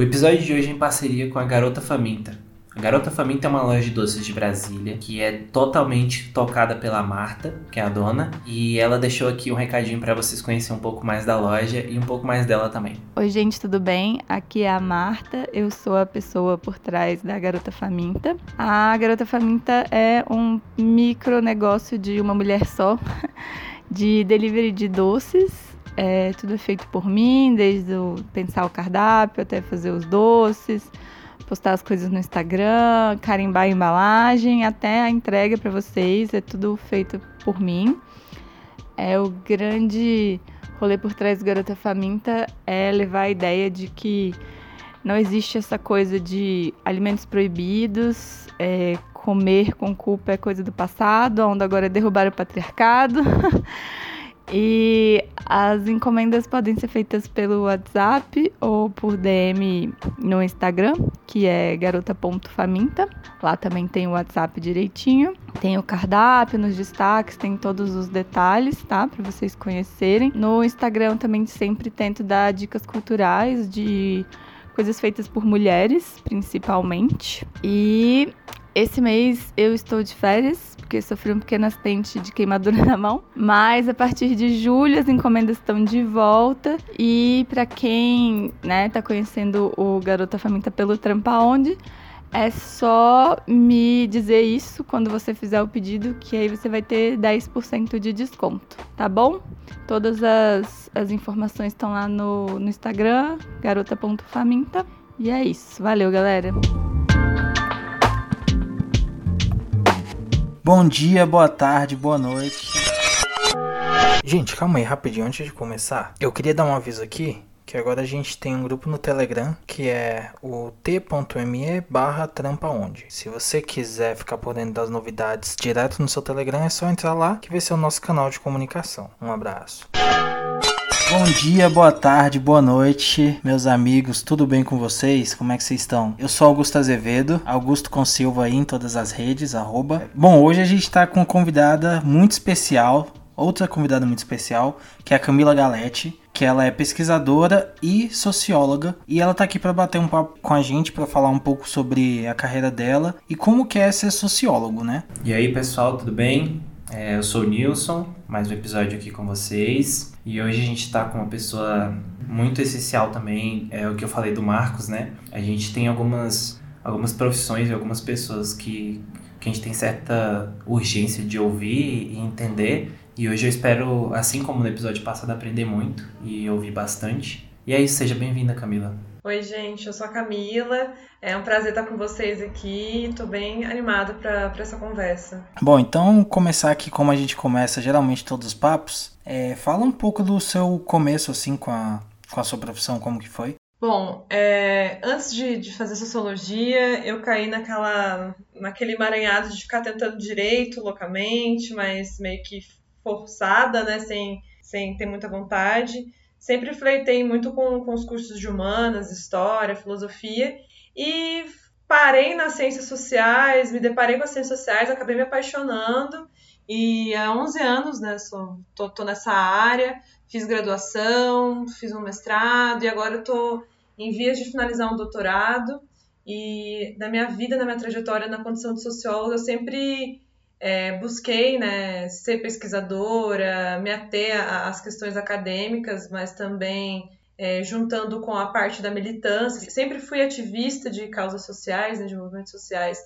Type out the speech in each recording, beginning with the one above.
O episódio de hoje é em parceria com a Garota Faminta. A Garota Faminta é uma loja de doces de Brasília que é totalmente tocada pela Marta, que é a dona, e ela deixou aqui um recadinho para vocês conhecerem um pouco mais da loja e um pouco mais dela também. Oi, gente, tudo bem? Aqui é a Marta, eu sou a pessoa por trás da Garota Faminta. A Garota Faminta é um micro negócio de uma mulher só, de delivery de doces é, tudo é feito por mim, desde o pensar o cardápio até fazer os doces, postar as coisas no Instagram, carimbar a embalagem, até a entrega para vocês, é tudo feito por mim. É o grande rolê por trás do Garota Faminta é levar a ideia de que não existe essa coisa de alimentos proibidos, é, comer com culpa é coisa do passado, onde agora é derrubar o patriarcado. E as encomendas podem ser feitas pelo WhatsApp ou por DM no Instagram, que é garota.faminta. Lá também tem o WhatsApp direitinho. Tem o cardápio nos destaques, tem todos os detalhes, tá? Para vocês conhecerem. No Instagram também sempre tento dar dicas culturais de coisas feitas por mulheres, principalmente. E esse mês eu estou de férias, porque sofri um pequeno acidente de queimadura na mão. Mas a partir de julho as encomendas estão de volta. E para quem né, tá conhecendo o Garota Faminta pelo Trampa Onde, é só me dizer isso quando você fizer o pedido, que aí você vai ter 10% de desconto, tá bom? Todas as, as informações estão lá no, no Instagram, garota.faminta. E é isso. Valeu, galera! Bom dia, boa tarde, boa noite. Gente, calma aí, rapidinho, antes de começar. Eu queria dar um aviso aqui, que agora a gente tem um grupo no Telegram, que é o t.me barra trampaonde. Se você quiser ficar por dentro das novidades direto no seu Telegram, é só entrar lá, que vai ser o nosso canal de comunicação. Um abraço. Bom dia, boa tarde, boa noite, meus amigos, tudo bem com vocês? Como é que vocês estão? Eu sou Augusto Azevedo, Augusto com Silva aí em todas as redes, arroba. Bom, hoje a gente tá com uma convidada muito especial, outra convidada muito especial, que é a Camila Galete, que ela é pesquisadora e socióloga, e ela tá aqui para bater um papo com a gente para falar um pouco sobre a carreira dela e como que é ser sociólogo, né? E aí, pessoal, tudo bem? É, eu sou o Nilson, mais um episódio aqui com vocês. E hoje a gente está com uma pessoa muito essencial também, é o que eu falei do Marcos, né? A gente tem algumas, algumas profissões e algumas pessoas que, que a gente tem certa urgência de ouvir e entender. E hoje eu espero, assim como no episódio passado, aprender muito e ouvir bastante. E é isso, seja bem-vinda, Camila. Oi, gente, eu sou a Camila. É um prazer estar com vocês aqui. Estou bem animada para essa conversa. Bom, então começar aqui como a gente começa geralmente todos os papos. É, fala um pouco do seu começo assim com a, com a sua profissão, como que foi? Bom, é, antes de, de, fazer sociologia, eu caí naquela, naquele emaranhado de ficar tentando direito loucamente, mas meio que forçada, né, sem, sem ter muita vontade. Sempre fleitei muito com, com os cursos de humanas, história, filosofia, e parei nas ciências sociais, me deparei com as ciências sociais, acabei me apaixonando, e há 11 anos, né, sou, tô, tô nessa área, fiz graduação, fiz um mestrado, e agora tô em vias de finalizar um doutorado, e na minha vida, na minha trajetória na condição de socióloga, eu sempre é, busquei né, ser pesquisadora, me ater às questões acadêmicas, mas também é, juntando com a parte da militância. Sempre fui ativista de causas sociais, né, de movimentos sociais,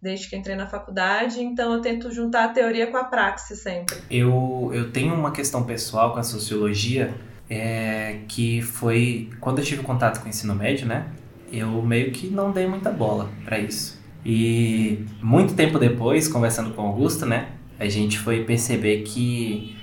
desde que entrei na faculdade, então eu tento juntar a teoria com a praxis sempre. Eu, eu tenho uma questão pessoal com a sociologia, é, que foi quando eu tive contato com o ensino médio, né? Eu meio que não dei muita bola para isso. E muito tempo depois, conversando com o Augusto, né, a gente foi perceber que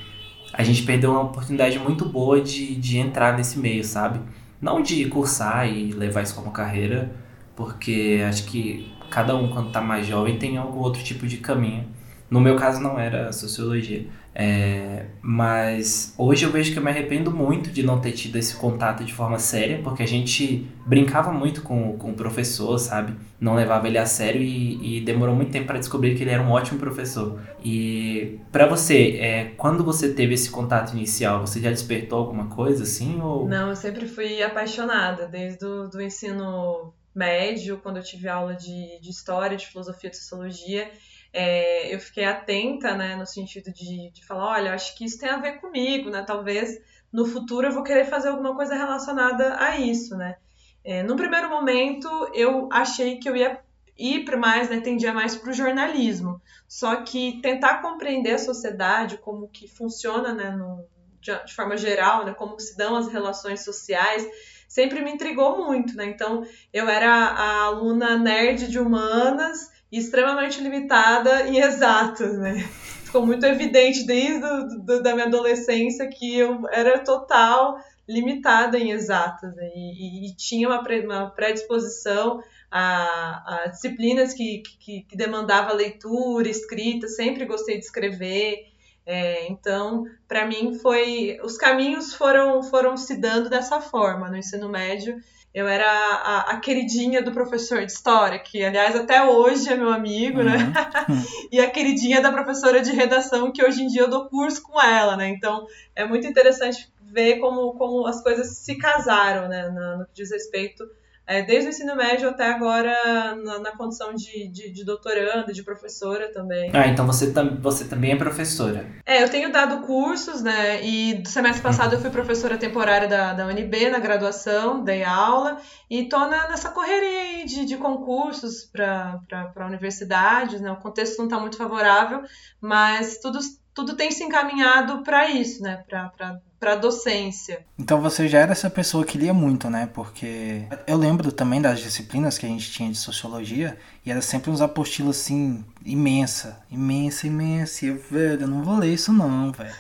a gente perdeu uma oportunidade muito boa de, de entrar nesse meio, sabe? Não de cursar e levar isso como carreira, porque acho que cada um, quando tá mais jovem, tem algum outro tipo de caminho. No meu caso não era sociologia. É, mas hoje eu vejo que eu me arrependo muito de não ter tido esse contato de forma séria, porque a gente brincava muito com, com o professor, sabe? Não levava ele a sério e, e demorou muito tempo para descobrir que ele era um ótimo professor. E para você, é, quando você teve esse contato inicial, você já despertou alguma coisa assim? Ou... Não, eu sempre fui apaixonada, desde o do ensino médio, quando eu tive aula de, de história, de filosofia, de sociologia é, eu fiquei atenta, né, no sentido de, de falar, olha, acho que isso tem a ver comigo, né, talvez no futuro eu vou querer fazer alguma coisa relacionada a isso, né. É, no primeiro momento, eu achei que eu ia ir para mais, né, tendia mais para o jornalismo, só que tentar compreender a sociedade, como que funciona, né, no, de, de forma geral, né, como se dão as relações sociais, sempre me intrigou muito, né? Então, eu era a aluna nerd de humanas extremamente limitada em exatas, né? Ficou muito evidente desde do, do, da minha adolescência que eu era total limitada em exatas né? e, e, tinha uma, pre, uma predisposição a, a disciplinas que, que, que, demandava leitura, escrita, sempre gostei de escrever. É, então, para mim foi os caminhos foram foram se dando dessa forma no ensino médio eu era a, a, queridinha do professor de história, que aliás até hoje é meu amigo, né? uhum. né? e a queridinha da professora de redação, que hoje em dia eu dou curso com ela, né? Então é muito interessante ver como, como as coisas se casaram, né? No, no que diz respeito é, desde o ensino médio até agora na, na condição de, de, de, doutoranda, de professora também. Ah, então você, tam, você também é professora. É, eu tenho dado cursos, né? E do semestre passado eu fui professora temporária da, da UNB na graduação, dei aula, e tô na, nessa correria aí de, de concursos para universidades, né? O contexto não está muito favorável, mas tudo, tudo tem se encaminhado para isso, né? Para para docência. Então você já era essa pessoa que lia muito, né? Porque eu lembro também das disciplinas que a gente tinha de sociologia e era sempre uns apostilos assim imensa, imensa, imensa. E eu, velho, eu não vou ler isso não, velho.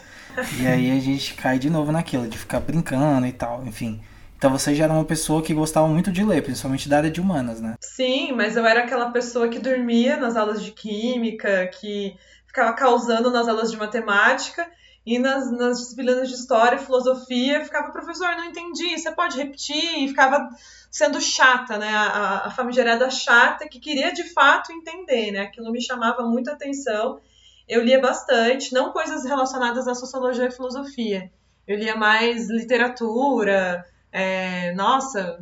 e aí a gente cai de novo naquilo de ficar brincando e tal, enfim. Então você já era uma pessoa que gostava muito de ler, principalmente da área de humanas, né? Sim, mas eu era aquela pessoa que dormia nas aulas de química, que ficava causando nas aulas de matemática e nas, nas disciplinas de história e filosofia, ficava, professor, não entendi, você pode repetir? E ficava sendo chata, né? A, a famigerada chata que queria de fato entender, né? Aquilo me chamava muita atenção. Eu lia bastante, não coisas relacionadas à sociologia e filosofia. Eu lia mais literatura, é, nossa,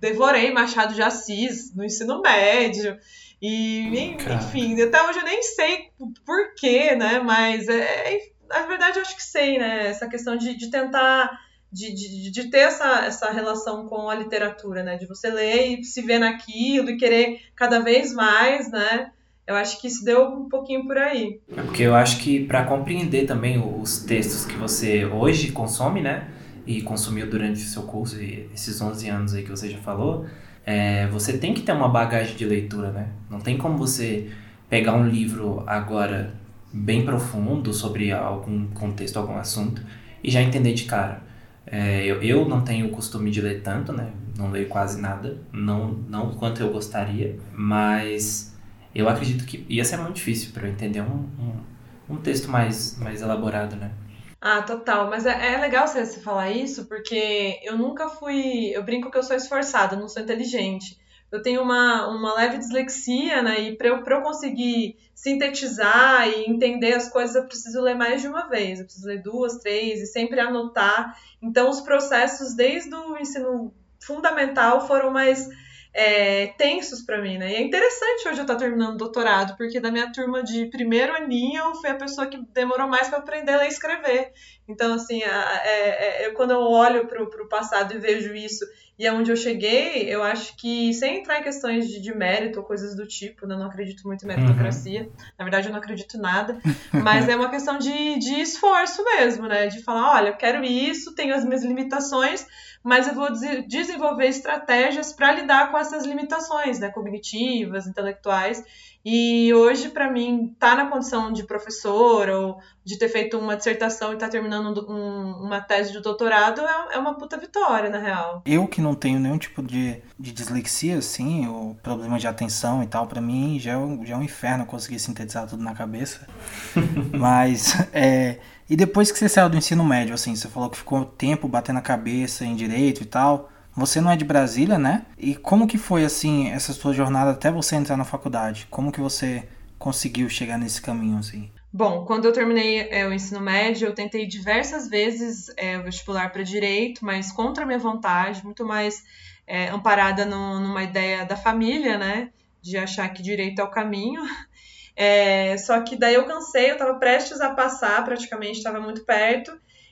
devorei Machado de Assis no ensino médio. E, enfim, até hoje eu nem sei porquê, né? Mas é, na verdade, acho que sei, né? Essa questão de, de tentar. De, de, de, ter essa, essa relação com a literatura, né? De você ler e se ver naquilo e querer cada vez mais, né? Eu acho que isso deu um pouquinho por aí. É porque eu acho que para compreender também os textos que você hoje consome, né? E consumiu durante o seu curso, esses 11 anos aí que você já falou, é, você tem que ter uma bagagem de leitura, né? Não tem como você pegar um livro agora bem profundo sobre algum contexto, algum assunto, e já entender de cara. É, eu, eu não tenho o costume de ler tanto, né? Não leio quase nada, não, não quanto eu gostaria, mas eu acredito que ia ser muito difícil para eu entender um, um, um, texto mais, mais elaborado, né? Ah, total. Mas é, é legal você, falar isso, porque eu nunca fui. Eu brinco que eu sou esforçada, não sou inteligente eu tenho uma, uma leve dislexia, né? E para eu, eu conseguir sintetizar e entender as coisas, eu preciso ler mais de uma vez. Eu preciso ler duas, três e sempre anotar. Então, os processos desde o ensino fundamental foram mais é, tensos para mim, né? E é interessante hoje eu estar tá terminando o doutorado, porque da minha turma de primeiro aninho eu fui a pessoa que demorou mais para aprender a ler e escrever. Então, assim, a, é, é, quando eu olho para o passado e vejo isso e aonde eu cheguei, eu acho que, sem entrar em questões de, de mérito ou coisas do tipo, né? eu não acredito muito em meritocracia, uhum. na verdade eu não acredito nada, mas é uma questão de, de esforço mesmo, né? De falar, olha, eu quero isso, tenho as minhas limitações, mas eu vou desenvolver estratégias para lidar com essas limitações, né, cognitivas, intelectuais. E hoje, para mim, estar tá na condição de professor ou de ter feito uma dissertação e estar tá terminando um, uma tese de doutorado é, é, uma puta vitória, na real. Eu que não tenho nenhum tipo de, de dislexia, assim, ou problema de atenção e tal, para mim já é, já é um inferno conseguir sintetizar tudo na cabeça. Mas, é. E depois que você saiu do ensino médio, assim, você falou que ficou tempo batendo a cabeça em direito e tal. Você não é de Brasília, né? E como que foi assim essa sua jornada até você entrar na faculdade? Como que você conseguiu chegar nesse caminho assim? Bom, quando eu terminei é, o ensino médio, eu tentei diversas vezes é, o vestibular para direito, mas contra a minha vontade, muito mais é, amparada no, numa ideia da família, né? De achar que direito é o caminho. É, só que daí eu cansei, eu estava prestes a passar, praticamente estava muito perto,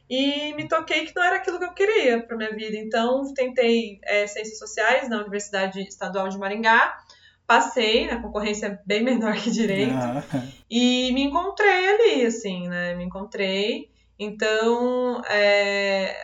e me toquei que não era aquilo que eu queria para minha vida. Então, tentei é, Ciências Sociais na Universidade Estadual de Maringá, passei, na concorrência bem menor que Direito, ah. e me encontrei ali, assim, né? Me encontrei. Então, é,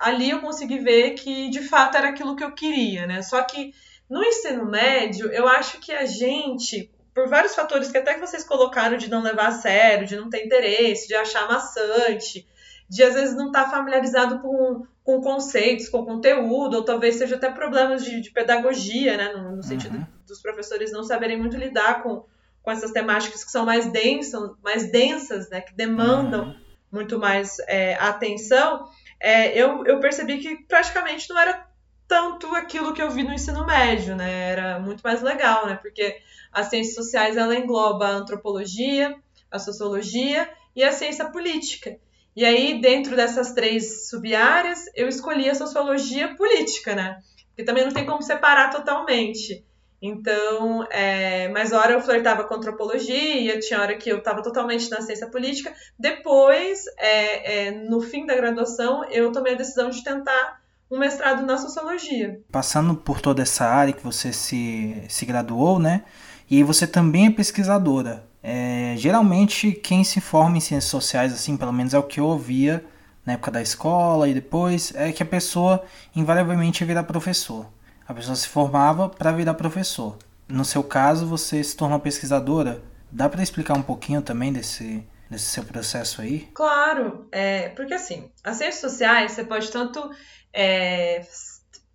ali eu consegui ver que de fato era aquilo que eu queria, né? Só que no ensino médio, eu acho que a gente, por vários fatores que até que vocês colocaram de não levar a sério, de não ter interesse, de achar maçante, de às vezes não estar tá familiarizado com, com conceitos, com conteúdo, ou talvez seja até problemas de, de pedagogia, né? No, no sentido uhum. dos professores não saberem muito lidar com, com essas temáticas que são mais densas, mais densas, né? Que demandam uhum. muito mais é, atenção. É, eu, eu percebi que praticamente não era tanto aquilo que eu vi no ensino médio, né? Era muito mais legal, né? Porque as ciências sociais ela engloba a antropologia, a sociologia e a ciência política. E aí, dentro dessas três sub-áreas, eu escolhi a sociologia política, né? Porque também não tem como separar totalmente. Então, é, mas hora eu flertava com antropologia, tinha hora que eu estava totalmente na ciência política. Depois, é, é, no fim da graduação, eu tomei a decisão de tentar um mestrado na sociologia. Passando por toda essa área que você se, se graduou, né? E você também é pesquisadora. É, geralmente quem se forma em ciências sociais, assim, pelo menos é o que eu ouvia na época da escola e depois, é que a pessoa invariavelmente ia virar professor. A pessoa se formava para virar professor. No seu caso, você se tornou pesquisadora. Dá para explicar um pouquinho também desse, desse seu processo aí? Claro, é, porque assim, as ciências sociais você pode tanto é,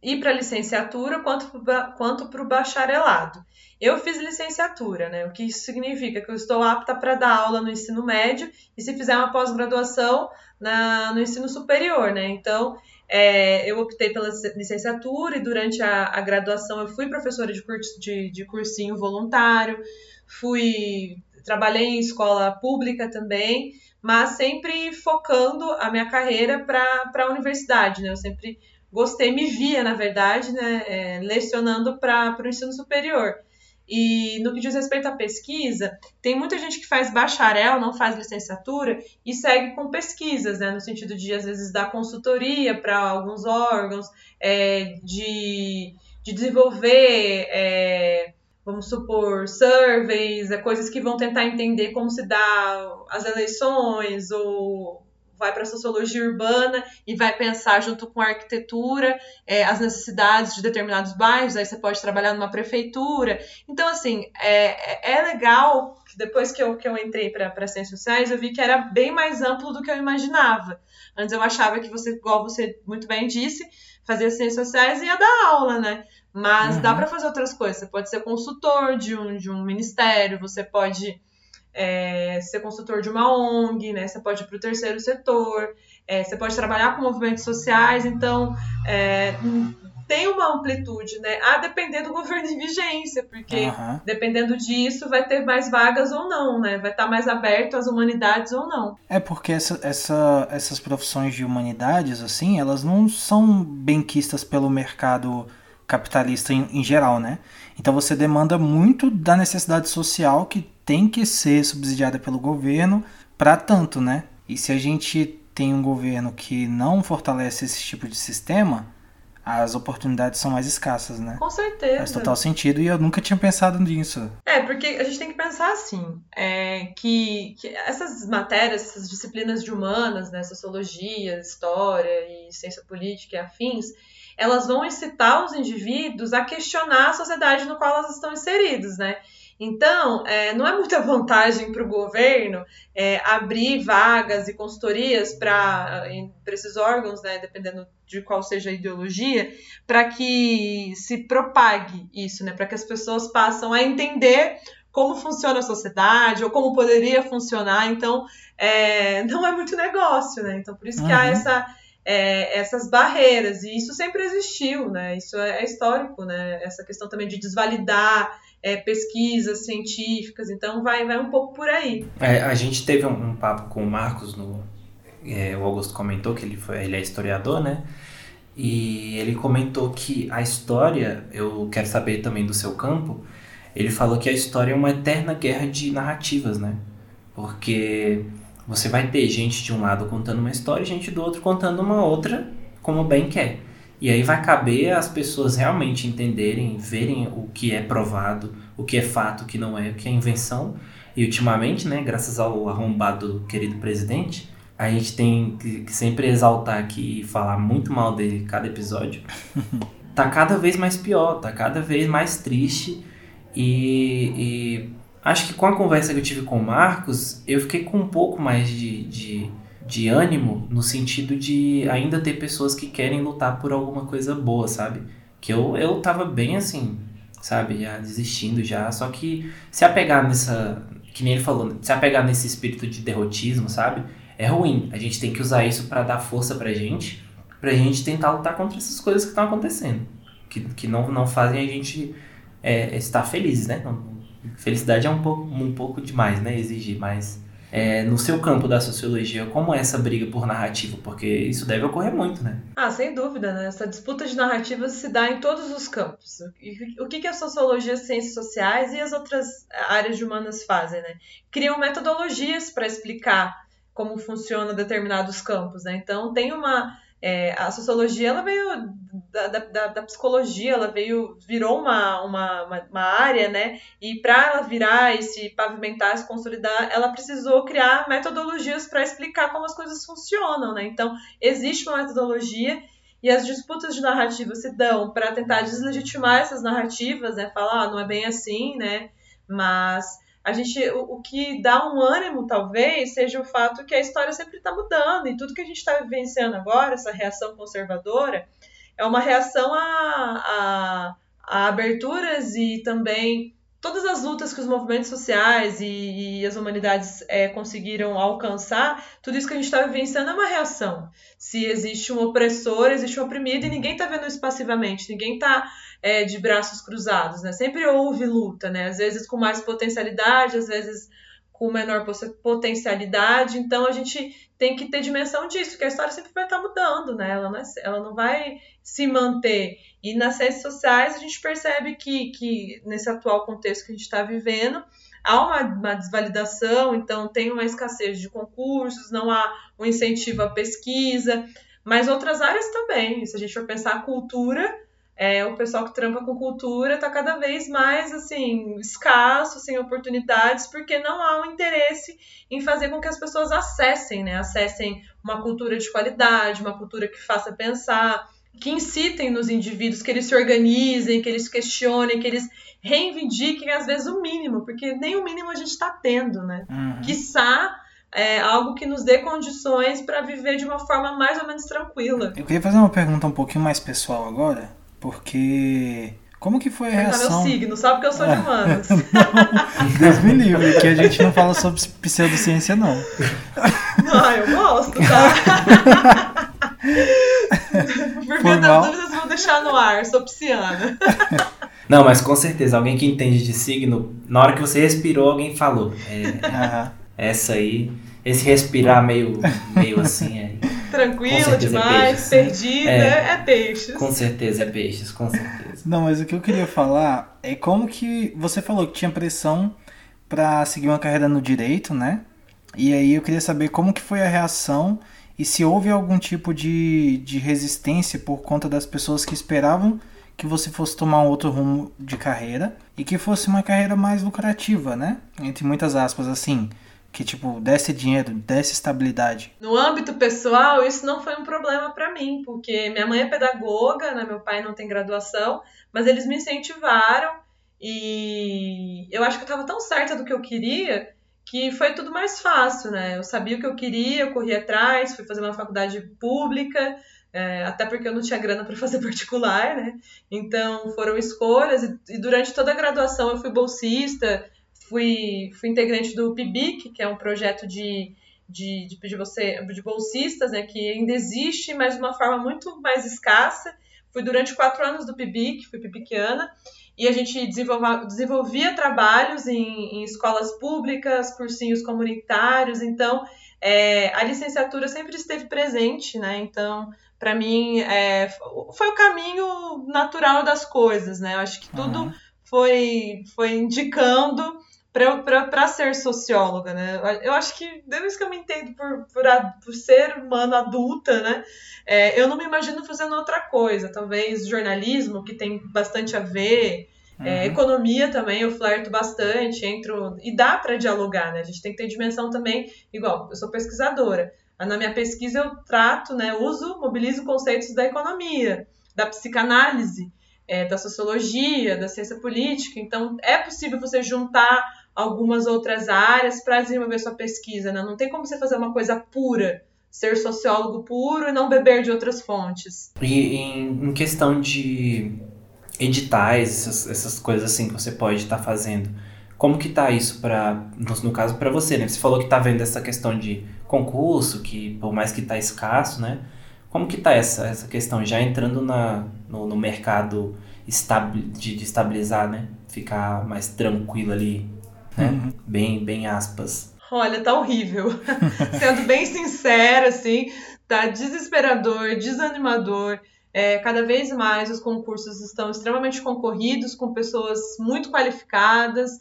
ir para a licenciatura quanto para o bacharelado. Eu fiz licenciatura, né? O que isso significa? Que eu estou apta para dar aula no ensino médio e se fizer uma pós-graduação no ensino superior, né? Então, é, eu optei pela licenciatura e durante a, a graduação eu fui professora de, curso, de, de cursinho voluntário, fui trabalhei em escola pública também, mas sempre focando a minha carreira para a universidade, né? Eu sempre gostei, me via, na verdade, né, é, lecionando para o ensino superior. E no que diz respeito à pesquisa, tem muita gente que faz bacharel, não faz licenciatura e segue com pesquisas, né? No sentido de, às vezes, dar consultoria para alguns órgãos, é, de, de desenvolver, é, vamos supor, surveys, é, coisas que vão tentar entender como se dá as eleições ou vai para a sociologia urbana e vai pensar junto com a arquitetura é, as necessidades de determinados bairros, aí você pode trabalhar numa prefeitura. Então, assim, é, é legal que depois que eu, que eu entrei para ciências sociais, eu vi que era bem mais amplo do que eu imaginava. Antes eu achava que você, igual você muito bem disse, fazia ciências sociais e ia dar aula, né? Mas uhum. dá para fazer outras coisas. Você pode ser consultor de um, de um ministério, você pode é, ser consultor de uma ONG, né? Você pode ir para o terceiro setor, é, você pode trabalhar com movimentos sociais, então é, tem uma amplitude, né? A depender do governo em vigência, porque uhum. dependendo disso vai ter mais vagas ou não, né? Vai estar mais aberto às humanidades ou não. É porque essa, essa, essas profissões de humanidades, assim, elas não são benquistas pelo mercado capitalista em, em geral, né? Então você demanda muito da necessidade social que tem que ser subsidiada pelo governo para tanto, né? E se a gente tem um governo que não fortalece esse tipo de sistema, as oportunidades são mais escassas, né? Com certeza. Faz total sentido e eu nunca tinha pensado nisso. É, porque a gente tem que pensar assim, é, que, que essas matérias, essas disciplinas de humanas, né, sociologia, história e ciência política e afins, elas vão incitar os indivíduos a questionar a sociedade no qual elas estão inseridos, né? Então, é, não é muita vantagem para o governo é, abrir vagas e consultorias para esses órgãos, né, dependendo de qual seja a ideologia, para que se propague isso, né, para que as pessoas passem a entender como funciona a sociedade ou como poderia funcionar. Então, é, não é muito negócio, né? Então, por isso que uhum. há essa, é, essas barreiras. E isso sempre existiu, né? Isso é, é histórico, né? Essa questão também de desvalidar é, pesquisas científicas. Então, vai, vai um pouco por aí. É, a gente teve um, um, papo com o Marcos no. É, o Augusto comentou que ele, foi, ele é historiador, né? E ele comentou que a história, eu quero saber também do seu campo, ele falou que a história é uma eterna guerra de narrativas, né? Porque você vai ter gente de um lado contando uma história e gente do outro contando uma outra como bem quer. E aí vai caber as pessoas realmente entenderem, verem o que é provado, o que é fato, o que não é, o que é invenção. E ultimamente, né, graças ao arrombado querido presidente, a gente tem que sempre exaltar aqui e falar muito mal dele cada episódio. tá cada vez mais pior, tá cada vez mais triste e, e, acho que com a conversa que eu tive com o Marcos, eu fiquei com um pouco mais de, de, de ânimo no sentido de ainda ter pessoas que querem lutar por alguma coisa boa, sabe? Que eu, eu tava bem assim, sabe? Já desistindo já. Só que se apegar nessa. Que nem ele falou, se apegar nesse espírito de derrotismo, sabe? É ruim. A gente tem que usar isso para dar força pra gente, pra gente tentar lutar contra essas coisas que estão acontecendo. Que, que não, não fazem a gente é, estar felizes, né? Felicidade é um pouco, um pouco demais, né? Exigir, mas é, no seu campo da sociologia, como é essa briga por narrativa? Porque isso deve ocorrer muito, né? Ah, sem dúvida, né? Essa disputa de narrativas se dá em todos os campos. O que, que a sociologia, as ciências sociais e as outras áreas de humanas fazem, né? Criam metodologias para explicar como funcionam determinados campos, né? Então, tem uma é, a sociologia ela veio da, da, da, psicologia, ela veio virou uma, uma, uma, área, né? E para ela virar e se pavimentar, se consolidar, ela precisou criar metodologias para explicar como as coisas funcionam, né? Então existe uma metodologia e as disputas de narrativa se dão para tentar deslegitimar essas narrativas, né? Falar, ah, não é bem assim, né? Mas a gente o, o, que dá um ânimo talvez seja o fato que a história sempre está mudando e tudo que a gente está vivenciando agora essa reação conservadora é uma reação a, a, a aberturas e também todas as lutas que os movimentos sociais e, e as humanidades é, conseguiram alcançar, tudo isso que a gente está vivenciando é uma reação. Se existe um opressor, existe um oprimido e ninguém está vendo isso passivamente, ninguém está é, de braços cruzados, né? Sempre houve luta, né? Às vezes com mais potencialidade, às vezes com menor potencialidade. Então a gente tem que ter dimensão disso, que a história sempre vai estar mudando, né? Ela não, é, ela não vai se manter. E nas ciências sociais a gente percebe que, que nesse atual contexto que a gente está vivendo, há uma, uma, desvalidação, então tem uma escassez de concursos, não há um incentivo à pesquisa, mas outras áreas também. Se a gente for pensar a cultura, é, o pessoal que trampa com cultura está cada vez mais assim escasso, sem oportunidades, porque não há um interesse em fazer com que as pessoas acessem, né? Acessem uma cultura de qualidade, uma cultura que faça pensar, que incitem nos indivíduos, que eles se organizem, que eles questionem, que eles reivindiquem às vezes o mínimo, porque nem o mínimo a gente está tendo, né? Uhum. Quiçá é, algo que nos dê condições para viver de uma forma mais ou menos tranquila. Eu queria fazer uma pergunta um pouquinho mais pessoal agora. Porque. Como que foi a reação? meu signo, só porque eu sou de humanos. Deus me livre, que a gente não fala sobre pseudociência, não. Não, eu gosto, tá? Por via das dúvidas, vou deixar no ar, sou pisciana. Não, mas com certeza, alguém que entende de signo, na hora que você respirou, alguém falou. É, Essa aí, esse respirar meio, meio assim, é, Tranquilo demais, é peixes, perdida, é, é peixes. Com certeza é peixes, com certeza. Não, mas o que eu queria falar é como que você falou que tinha pressão para seguir uma carreira no direito, né? E aí eu queria saber como que foi a reação e se houve algum tipo de, de resistência por conta das pessoas que esperavam que você fosse tomar um outro rumo de carreira e que fosse uma carreira mais lucrativa, né? Entre muitas aspas, assim que tipo desse dinheiro, desse estabilidade. No âmbito pessoal, isso não foi um problema para mim, porque minha mãe é pedagoga, né? meu pai não tem graduação, mas eles me incentivaram E eu acho que eu estava tão certa do que eu queria que foi tudo mais fácil, né? Eu sabia o que eu queria, eu corri atrás, fui fazer uma faculdade pública, é, até porque eu não tinha grana para fazer particular, né? Então foram escolhas, e, e, durante toda a graduação eu fui bolsista, fui, fui integrante do PIBIC, que é um projeto de, de, de, de, você, de bolsistas, né? Que ainda existe, mas de uma forma muito mais escassa. Fui durante quatro anos do PIBIC, fui pibiquiana, e a gente desenvolvia, desenvolvia trabalhos em, em, escolas públicas, cursinhos comunitários, então é, a licenciatura sempre esteve presente, né? Então, para mim, é, foi o caminho natural das coisas, né? Eu acho que tudo uhum. foi, foi indicando para ser socióloga, né? Eu acho que, desde que eu me entendo por, por, por ser humana adulta, né? É, eu não me imagino fazendo outra coisa. Talvez jornalismo, que tem bastante a ver, é, uhum. é, economia também, eu flerto bastante, entro. E dá para dialogar, né? A gente tem que ter dimensão também, igual, eu sou pesquisadora. Na minha pesquisa eu trato, né, uso, mobilizo conceitos da economia, da psicanálise, é, da sociologia, da ciência política. Então, é possível você juntar algumas outras áreas para desenvolver sua pesquisa. Né? Não tem como você fazer uma coisa pura, ser sociólogo puro e não beber de outras fontes. E em, em questão de editais, essas, essas coisas assim que você pode estar tá fazendo, como que tá isso para no, no, caso para você, né? Você falou que tá vendo essa questão de concurso, que por mais que tá escasso, né? Como que tá essa, essa questão já entrando na, no, no mercado de, de estabilizar, né? Ficar mais tranquilo ali né? Uhum. Bem, bem aspas. Olha, tá horrível. Sendo bem sincera, assim, tá desesperador, desanimador. É, cada vez mais os concursos estão extremamente concorridos, com pessoas muito qualificadas.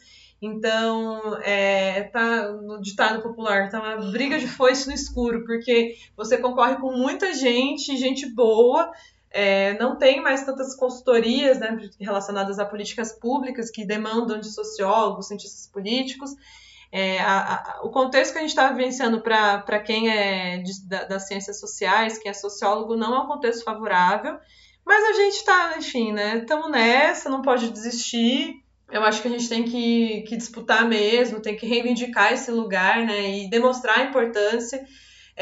Então, é, tá no ditado popular, tá uma briga de foice no escuro, porque você concorre com muita gente, gente boa, é, não tem mais tantas consultorias né, relacionadas a políticas públicas que demandam de sociólogos, cientistas políticos. É, a, a, o contexto que a gente está vivenciando para quem é de, da, das ciências sociais, quem é sociólogo, não é um contexto favorável, mas a gente está, enfim, né? Estamos nessa, não pode desistir. Eu acho que a gente tem que, que disputar mesmo, tem que reivindicar esse lugar, né? E demonstrar a importância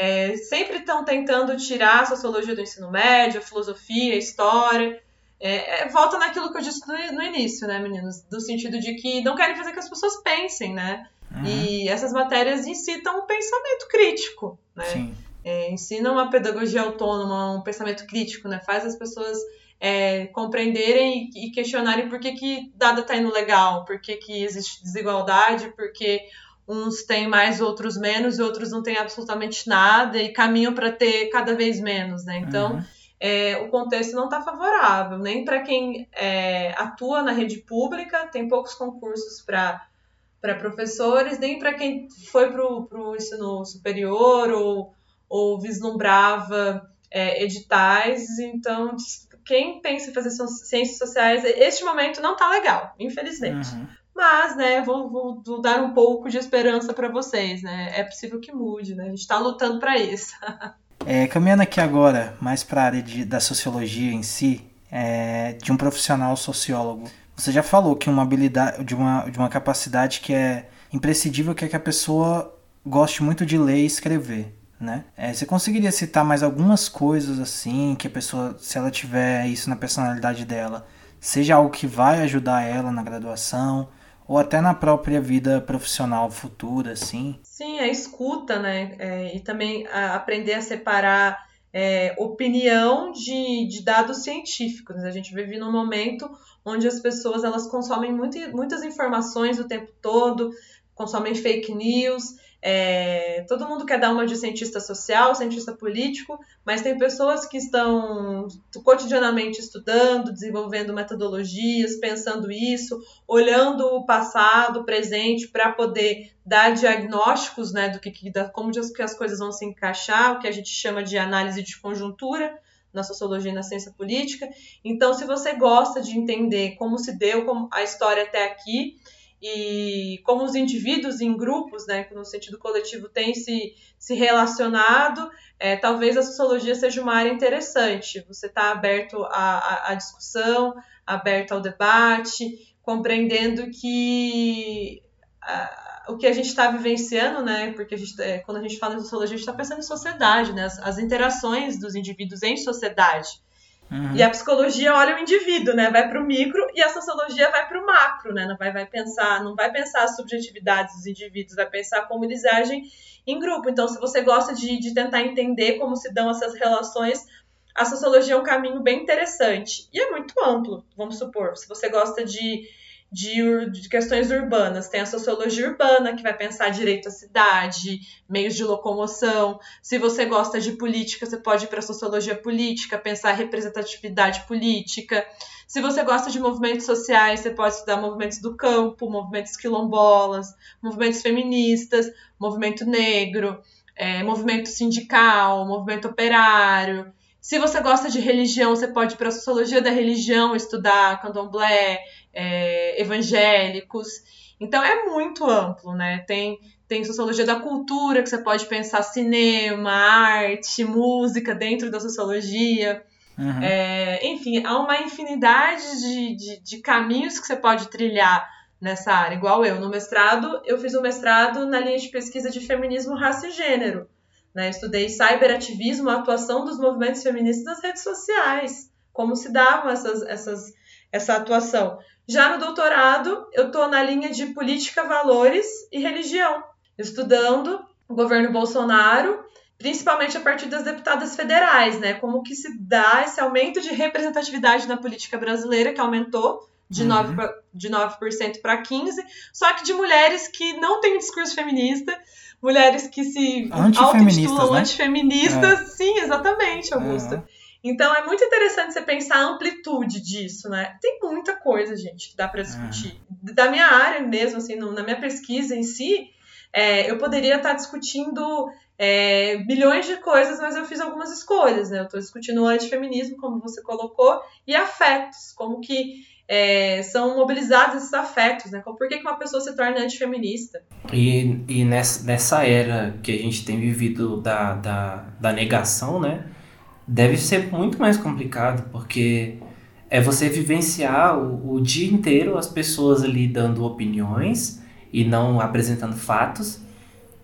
é, sempre estão tentando tirar a sociologia do ensino médio, a filosofia, a história. É, é, volta naquilo que eu disse no, no, início, né, meninos? Do sentido de que não querem fazer que as pessoas pensem, né? Uhum. E essas matérias incitam o pensamento crítico, né? Sim. É, ensinam uma pedagogia autônoma, um pensamento crítico, né? Faz as pessoas é, compreenderem e, questionarem por que, que dada está indo legal, por que, que existe desigualdade, porque uns têm mais, outros menos, e outros não têm absolutamente nada e caminham para ter cada vez menos, né? Então, uhum. é, o contexto não está favorável, nem para quem é, atua na rede pública, tem poucos concursos para para professores, nem para quem foi para o ensino superior ou, ou vislumbrava é, editais. Então, quem pensa em fazer ciências sociais, este momento não está legal, infelizmente. Uhum. Mas, né, vou, vou, vou dar um pouco de esperança para vocês, né? É possível que mude, né? A gente está lutando para isso. é, caminhando aqui agora, mais para a área de, da sociologia em si, é, de um profissional sociólogo. Você já falou que uma habilidade, de uma, de uma capacidade que é imprescindível que é que a pessoa goste muito de ler e escrever. Né? É, você conseguiria citar mais algumas coisas assim que a pessoa, se ela tiver isso na personalidade dela, seja algo que vai ajudar ela na graduação ou até na própria vida profissional futura, assim. Sim, a escuta, né? É, e também a aprender a separar é, opinião de, de dados científicos. A gente vive num momento onde as pessoas elas consomem muito, muitas informações o tempo todo, consomem fake news, é, todo mundo quer dar uma de cientista social, cientista político, mas tem pessoas que estão cotidianamente estudando, desenvolvendo metodologias, pensando isso, olhando o passado, o presente, para poder dar diagnósticos né, do que, da, como que as coisas vão se encaixar, o que a gente chama de análise de conjuntura na sociologia e na ciência política. Então, se você gosta de entender como se deu a história até aqui, e como os indivíduos em grupos, né, no sentido coletivo, têm se, se relacionado, é, talvez a sociologia seja uma área interessante. Você está aberto à, à, discussão, aberto ao debate, compreendendo que a, o que a gente está vivenciando, né, porque a gente, é, quando a gente fala em sociologia, a gente está pensando em sociedade, né, as, as interações dos indivíduos em sociedade. Uhum. E a psicologia olha o indivíduo, né? Vai para o micro e a sociologia vai para o macro, né? Não vai, vai pensar, não vai pensar as subjetividades dos indivíduos, vai pensar como eles agem em grupo. Então, se você gosta de, de tentar entender como se dão essas relações, a sociologia é um caminho bem interessante. E é muito amplo, vamos supor. Se você gosta de de, de, questões urbanas. Tem a sociologia urbana, que vai pensar direito à cidade, meios de locomoção. Se você gosta de política, você pode ir para a sociologia política, pensar representatividade política. Se você gosta de movimentos sociais, você pode estudar movimentos do campo, movimentos quilombolas, movimentos feministas, movimento negro, é, movimento sindical, movimento operário. Se você gosta de religião, você pode ir para a sociologia da religião, estudar candomblé, é, evangélicos. Então é muito amplo, né? Tem, tem sociologia da cultura, que você pode pensar cinema, arte, música dentro da sociologia. Uhum. É, enfim, há uma infinidade de, de, de, caminhos que você pode trilhar nessa área, igual eu. No mestrado, eu fiz um mestrado na linha de pesquisa de feminismo, raça e gênero. Né? Estudei cyberativismo, a atuação dos movimentos feministas nas redes sociais, como se davam essas, essas, essa atuação. Já no doutorado, eu estou na linha de política, valores e religião, estudando o governo Bolsonaro, principalmente a partir das deputadas federais, né? Como que se dá esse aumento de representatividade na política brasileira, que aumentou de, uhum. 9, de 9% para 15%, só que de mulheres que não têm discurso feminista, mulheres que se auto-intitulam né? antifeministas. É. Sim, exatamente, Augusta. Uhum. Então é muito interessante você pensar a amplitude disso, né? Tem muita coisa, gente, que dá para discutir. Uhum. Da minha área mesmo, assim, no, na minha pesquisa em si, é, eu poderia estar discutindo é, milhões de coisas, mas eu fiz algumas escolhas, né? Eu estou discutindo o antifeminismo, como você colocou, e afetos, como que é, são mobilizados esses afetos, né? Por que, que uma pessoa se torna antifeminista? E, e nessa, nessa era que a gente tem vivido da, da, da negação, né? Deve ser muito mais complicado, porque é você vivenciar o, o dia inteiro as pessoas ali dando opiniões e não apresentando fatos,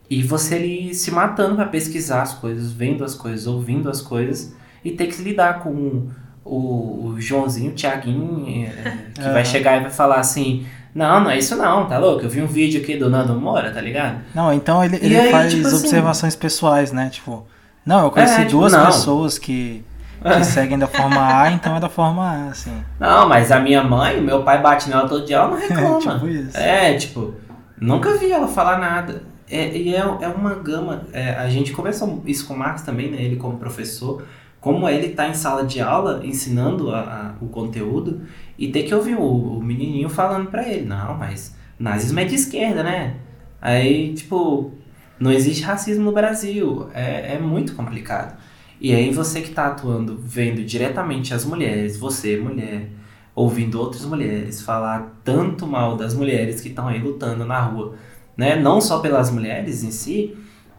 e você ali se matando para pesquisar as coisas, vendo as coisas, ouvindo as coisas, e ter que lidar com o, o Joãozinho, o Thiaguinho, é, que vai chegar e vai falar assim: Não, não é isso não, tá louco? Eu vi um vídeo aqui do Nando Moura, tá ligado? Não, então ele, ele aí, faz tipo assim, observações assim, pessoais, né? Tipo, não, eu conheci é, tipo, duas não. pessoas que, que seguem da forma A, então é da forma A, assim. Não, mas a minha mãe, meu pai bate nela todo dia, ela não reclama. É, tipo isso. É, tipo, nunca vi ela falar nada. É, e é, é uma gama. É, a gente conversou isso com o Marcos também, né? Ele como professor como ele está em sala de aula ensinando a, a, o conteúdo e ter que ouvir o, o menininho falando para ele, não, mas nazismo é de esquerda, né? Aí, tipo, não existe racismo no Brasil, é, é muito complicado. E aí você que está atuando, vendo diretamente as mulheres, você, mulher, ouvindo outras mulheres falar tanto mal das mulheres que estão aí lutando na rua, né? Não só pelas mulheres em si,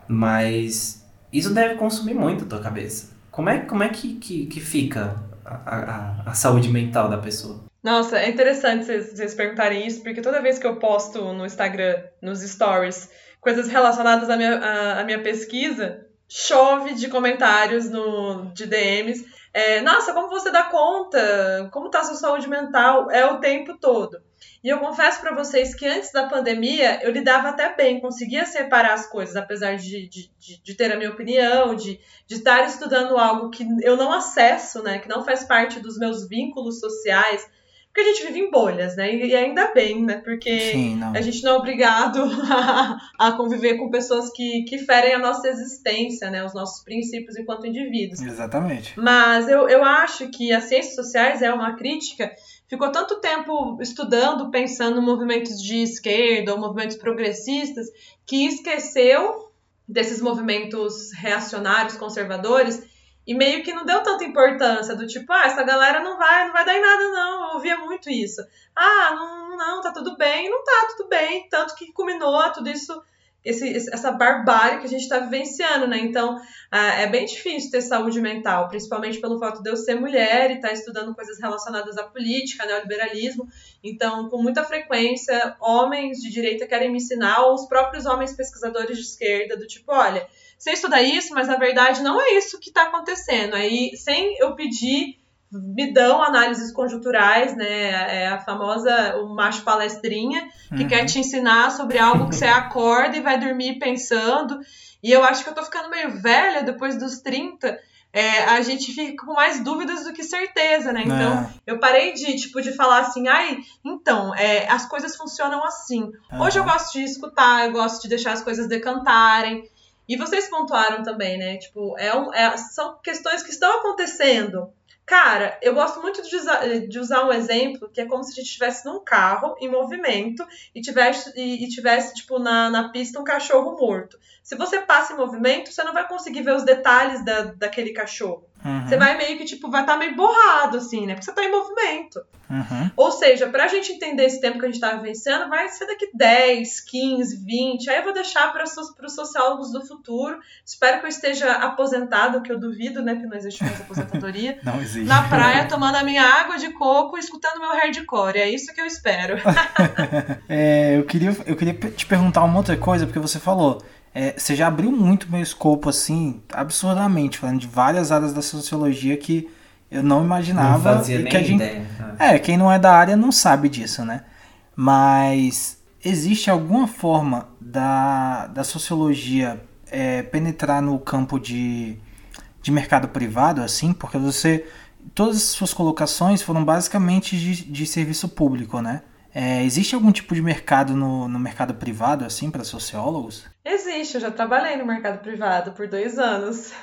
mas isso deve consumir muito a tua cabeça. Como é, como é que, que, que fica a, a, a saúde mental da pessoa? Nossa, é interessante vocês, vocês perguntarem isso, porque toda vez que eu posto no Instagram, nos stories, coisas relacionadas à minha, à, à minha pesquisa, chove de comentários no, de DMs. É, Nossa, como você dá conta? Como está a sua saúde mental? É o tempo todo. E eu confesso para vocês que antes da pandemia eu lidava até bem, conseguia separar as coisas, apesar de, de, de, de ter a minha opinião, de, de estar estudando algo que eu não acesso, né, que não faz parte dos meus vínculos sociais, porque a gente vive em bolhas, né? E ainda bem, né? Porque Sim, a gente não é obrigado a, a, conviver com pessoas que, que ferem a nossa existência, né? Os nossos princípios enquanto indivíduos. Exatamente. Mas eu, eu acho que as ciências sociais é uma crítica ficou tanto tempo estudando, pensando em movimentos de esquerda ou movimentos progressistas, que esqueceu desses movimentos reacionários, conservadores, e meio que não deu tanta importância, do tipo, ah, essa galera não vai, não vai dar em nada, não. Eu ouvia muito isso. Ah, não, não, tá tudo bem, não tá tudo bem. Tanto que culminou tudo isso, esse, essa barbárie que a gente está vivenciando, né? Então, é bem difícil ter saúde mental, principalmente pelo fato de eu ser mulher e estar tá estudando coisas relacionadas à política, neoliberalismo. Então, com muita frequência, homens de direita querem me ensinar, ou os próprios homens pesquisadores de esquerda, do tipo, olha você estuda isso, mas na verdade não é isso que está acontecendo. Aí, sem eu pedir, me dão análises conjunturais, né? É a famosa, o macho palestrinha, que uhum. quer te ensinar sobre algo que você acorda e vai dormir pensando. E eu acho que eu tô ficando meio velha depois dos 30. É, a gente fica com mais dúvidas do que certeza, né? Então, é. eu parei de, tipo, de falar assim, ai, então, é, as coisas funcionam assim. Uhum. Hoje eu gosto de escutar, eu gosto de deixar as coisas decantarem. E vocês pontuaram também, né? Tipo, é, um, é são questões que estão acontecendo. Cara, eu gosto muito de usar, de usar um exemplo que é como se a gente estivesse num carro em movimento e tivesse, e, e tivesse tipo, na, na pista um cachorro morto. Se você passa em movimento, você não vai conseguir ver os detalhes da, daquele cachorro. Uhum. Você vai meio que, tipo, vai estar tá meio borrado, assim, né? Porque você tá em movimento. Uhum. Ou seja, pra gente entender esse tempo que a gente tá vivenciando, vai ser daqui 10, 15, 20. Aí eu vou deixar para os sociólogos do futuro. Espero que eu esteja aposentado, que eu duvido, né? Que não existe mais aposentadoria. não existe. Na praia, tomando a minha água de coco e escutando meu hardcore. É isso que eu espero. é, eu, queria, eu queria te perguntar uma outra coisa, porque você falou é, você já abriu muito meu escopo, assim, absurdamente, falando de várias áreas da sociologia que eu não imaginava. Não fazia e que a gente, ideia. É, quem não é da área não sabe disso, né? Mas existe alguma forma da, da sociologia é, penetrar no campo de, de mercado privado, assim? Porque você. Todas as suas colocações foram basicamente de, de serviço público, né? É, existe algum tipo de mercado no, no mercado privado, assim, para sociólogos? Existe, eu já trabalhei no mercado privado por dois anos.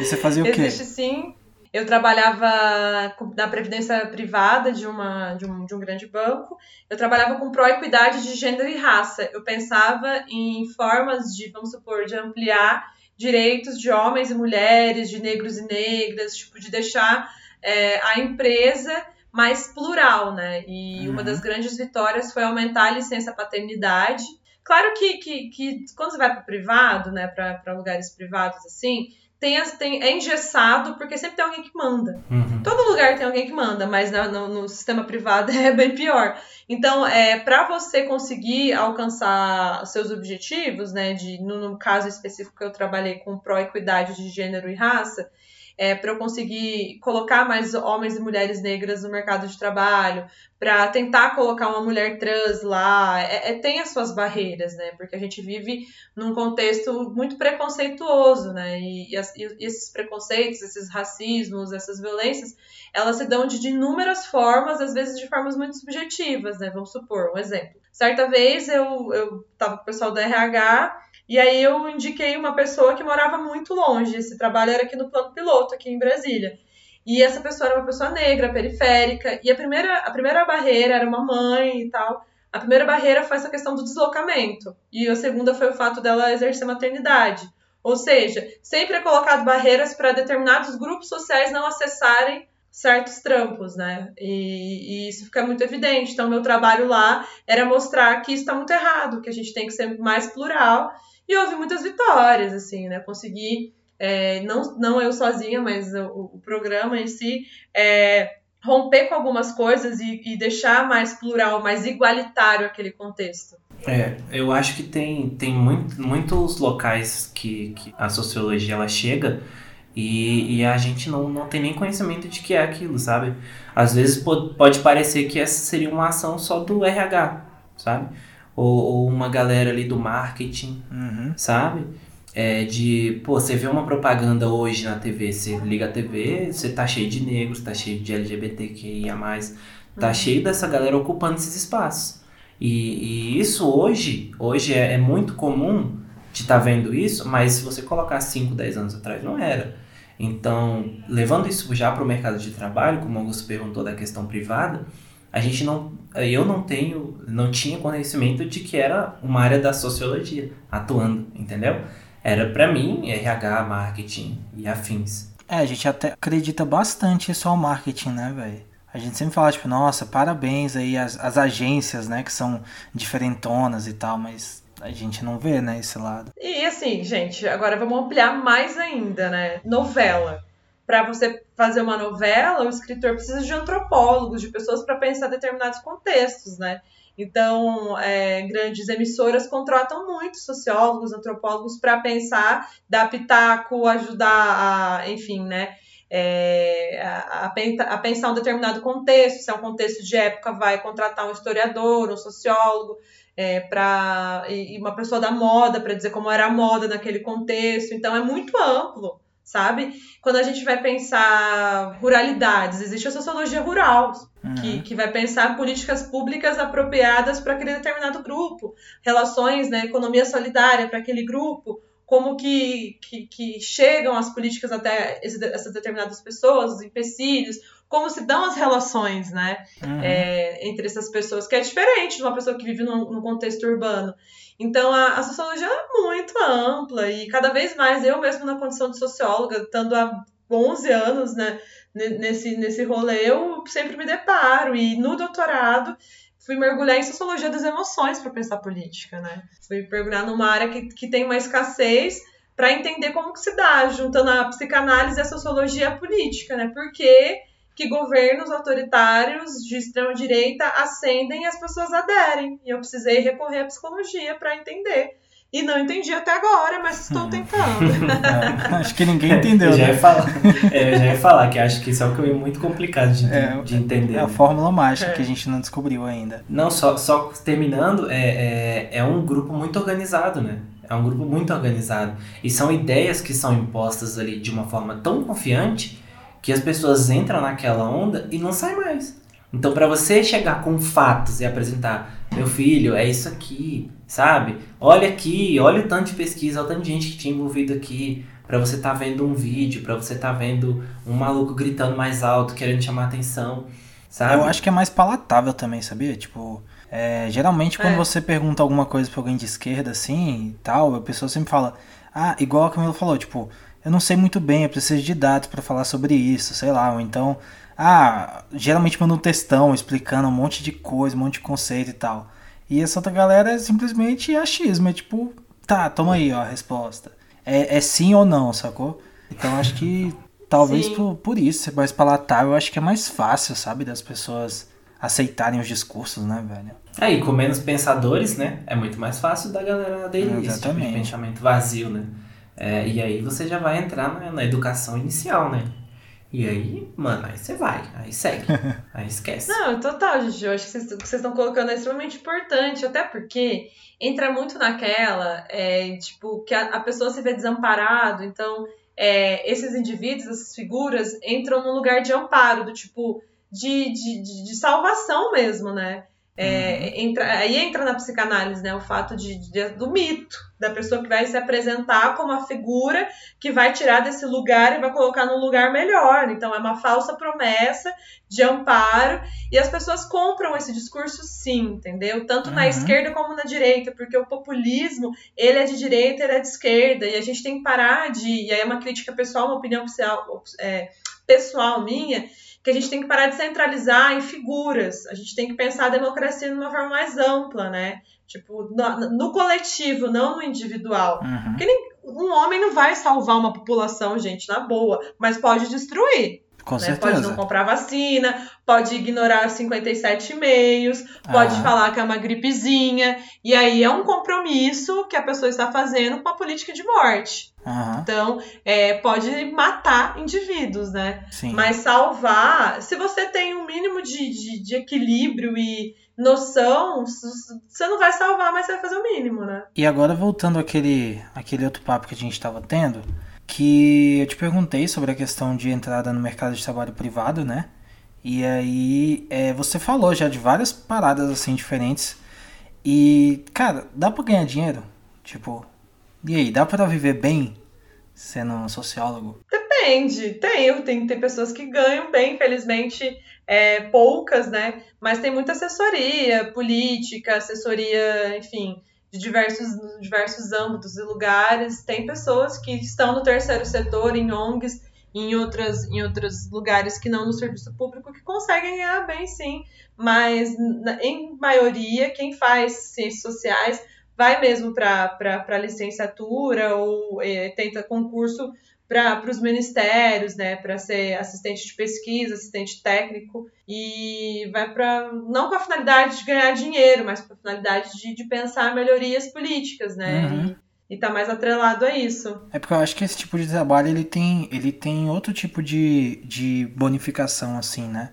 E você fazia o quê? Existe sim. Eu trabalhava na previdência privada de, uma, de, um, de um grande banco. Eu trabalhava com pró-equidade de gênero e raça. Eu pensava em formas de, vamos supor, de ampliar direitos de homens e mulheres, de negros e negras, tipo, de deixar é, a empresa mais plural, né? E uhum. uma das grandes vitórias foi aumentar a licença paternidade. Claro que, que, que quando você vai para o privado, né, para lugares privados assim, tem, tem, é engessado porque sempre tem alguém que manda. Uhum. Todo lugar tem alguém que manda, mas no, no sistema privado é bem pior. Então, é, para você conseguir alcançar seus objetivos, né, de, no, no caso específico que eu trabalhei com pró-equidade de gênero e raça, é, para eu conseguir colocar mais homens e mulheres negras no mercado de trabalho, para tentar colocar uma mulher trans lá, é, é, tem as suas barreiras, né? Porque a gente vive num contexto muito preconceituoso, né? E, e, as, e esses preconceitos, esses racismos, essas violências, elas se dão de, de inúmeras formas, às vezes de formas muito subjetivas, né? Vamos supor, um exemplo. Certa vez eu, eu tava com o pessoal do RH e aí eu indiquei uma pessoa que morava muito longe. Esse trabalho era aqui no plano piloto, aqui em Brasília. E essa pessoa era uma pessoa negra, periférica. E a primeira, a primeira barreira era uma mãe e tal. A primeira barreira foi essa questão do deslocamento. E a segunda foi o fato dela exercer maternidade. Ou seja, sempre é colocado barreiras para determinados grupos sociais não acessarem certos trampos, né? E, e, isso fica muito evidente. Então, meu trabalho lá era mostrar que isso está muito errado, que a gente tem que ser mais plural e houve muitas vitórias, assim, né? Consegui, é, não, não eu sozinha, mas o, o programa em si, é, romper com algumas coisas e, e, deixar mais plural, mais igualitário aquele contexto. É, eu acho que tem, tem muito, muitos locais que, que a sociologia ela chega e, e, a gente não, não tem nem conhecimento de que é aquilo, sabe? Às vezes pode, pode parecer que essa seria uma ação só do RH, sabe? Ou, ou uma galera ali do marketing, uhum. sabe? É de, pô, você vê uma propaganda hoje na TV, você liga a TV, você tá cheio de negros, tá cheio de LGBTQIA+, tá uhum. cheio dessa galera ocupando esses espaços. E, e isso hoje, hoje é, é muito comum de estar tá vendo isso, mas se você colocar 5, 10 anos atrás, não era. Então, levando isso já para o mercado de trabalho, como o Augusto perguntou da questão privada, a gente não eu não tenho não tinha conhecimento de que era uma área da sociologia atuando entendeu era para mim RH marketing e afins É, a gente até acredita bastante isso ao marketing, né, velho? A gente sempre fala, tipo, nossa, parabéns aí às, às agências, né, que são diferentonas e tal, mas a gente não vê, né, esse lado. E assim, gente, agora vamos ampliar mais ainda, né? Novela. Para você fazer uma novela, o escritor precisa de antropólogos, de pessoas para pensar determinados contextos, né? Então, é, grandes emissoras contratam muitos sociólogos, antropólogos para pensar, dar pitaco, ajudar a, enfim, né? É, a, a, pensar um determinado contexto, se é um contexto de época, vai contratar um historiador, um sociólogo, é, para e uma pessoa da moda para dizer como era a moda naquele contexto. Então é muito amplo, sabe? Quando a gente vai pensar ruralidades, existe a sociologia rural, uhum. que, que vai pensar políticas públicas apropriadas para aquele determinado grupo, relações, né, economia solidária para aquele grupo, como que, que, que, chegam as políticas até esse, essas determinadas pessoas, os empecilhos, como se dão as relações, né, uhum. é, entre essas pessoas, que é diferente de uma pessoa que vive num, num contexto urbano. Então, a, a, sociologia é muito ampla e cada vez mais, eu mesmo na condição de socióloga, estando há 11 anos né, nesse, nesse rolê, eu sempre me deparo. E no doutorado, fui mergulhar em sociologia das emoções para pensar política, né? Fui mergulhar numa área que, que tem uma escassez para entender como que se dá, juntando a psicanálise e a sociologia política, né? Porque que governos autoritários de extrema direita ascendem e as pessoas aderem. E eu precisei recorrer à psicologia para entender. E não entendi até agora, mas estou tentando. é, acho que ninguém entendeu. eu, já né? ia falar, é, eu já ia falar que acho que isso é um caminho muito complicado de, é, de entender. É a fórmula mágica que a gente não descobriu ainda. Não, só, só terminando, é, é, é um grupo muito organizado, né? É um grupo muito organizado. E são ideias que são impostas ali de uma forma tão confiante que as pessoas entram naquela onda e não saem mais. Então, para você chegar com fatos e apresentar, meu filho, é isso aqui, sabe? Olha aqui, olha o tanto de pesquisa, olha o tanto de gente que tinha envolvido aqui, para você estar tá vendo um vídeo, para você estar tá vendo um maluco gritando mais alto, querendo chamar atenção, sabe? Eu acho que é mais palatável também, sabia? Tipo, é, geralmente quando é. você pergunta alguma coisa pra alguém de esquerda, assim, e tal, a pessoa sempre fala, ah, igual a Camila falou, tipo, eu não sei muito bem, eu preciso de dados para falar sobre isso, sei lá, ou então, ah, geralmente manda um textão explicando um monte de coisa, um monte de conceito e tal. E essa outra galera é simplesmente achismo, é tipo, tá, toma aí ó, a resposta. É, é sim ou não, sacou? Então acho que talvez por, por isso ser mais palatável, eu acho que é mais fácil, sabe, das pessoas aceitarem os discursos, né, velho? É, e com menos pensadores, né, é muito mais fácil da galera aderir esse tipo de pensamento vazio, né? É, e aí você já vai entrar na, na, educação inicial, né? E aí, mano, aí você vai, aí segue, aí esquece. Não, total, gente. Eu acho que vocês, o que vocês estão colocando é extremamente importante, até porque entra muito naquela, é, tipo, que a, a pessoa se vê desamparado, então é, esses indivíduos, essas figuras, entram num lugar de amparo, do tipo, de, de, de, de salvação mesmo, né? É, uhum. entra, aí entra na psicanálise, né? O fato de, de, do mito, da pessoa que vai se apresentar como a figura que vai tirar desse lugar e vai colocar num lugar melhor. Então é uma falsa promessa de amparo e as pessoas compram esse discurso sim, entendeu? Tanto uhum. na esquerda como na direita, porque o populismo, ele é de direita, ele é de esquerda e a gente tem que parar de, e aí é uma crítica pessoal, uma opinião pessoal, é, pessoal minha, que a gente tem que parar de centralizar em figuras. A gente tem que pensar a democracia de uma forma mais ampla, né? Tipo, no, no coletivo, não no individual. Uhum. Porque nem, um homem não vai salvar uma população, gente, na boa, mas pode destruir. Com né? certeza. Pode não comprar vacina, pode ignorar 57 e-mails, pode ah. falar que é uma gripezinha. E aí é um compromisso que a pessoa está fazendo com a política de morte. Então, é, pode matar indivíduos, né? Sim. Mas salvar, se você tem um mínimo de, de, de, equilíbrio e noção, você não vai salvar, mas você vai fazer o mínimo, né? E agora, voltando àquele, àquele outro papo que a gente estava tendo, que eu te perguntei sobre a questão de entrada no mercado de trabalho privado, né? E aí, é, você falou já de várias paradas assim diferentes. E, cara, dá pra ganhar dinheiro? Tipo, e aí, dá para viver bem sendo um sociólogo? Depende. Tem, tem, tem pessoas que ganham bem, infelizmente, é, poucas, né? Mas tem muita assessoria política, assessoria, enfim, de diversos, diversos âmbitos e lugares. Tem pessoas que estão no terceiro setor, em ONGs, em, outras, em outros lugares que não no serviço público que conseguem ganhar bem, sim. Mas, em maioria, quem faz ciências sociais vai mesmo para licenciatura ou é, tenta concurso para os ministérios, né, para ser assistente de pesquisa, assistente técnico, e vai para não com a finalidade de ganhar dinheiro, mas com a finalidade de, de pensar melhorias políticas, né, uhum. e, e tá mais atrelado a isso. É porque eu acho que esse tipo de trabalho ele tem, ele tem outro tipo de, de bonificação, assim, né,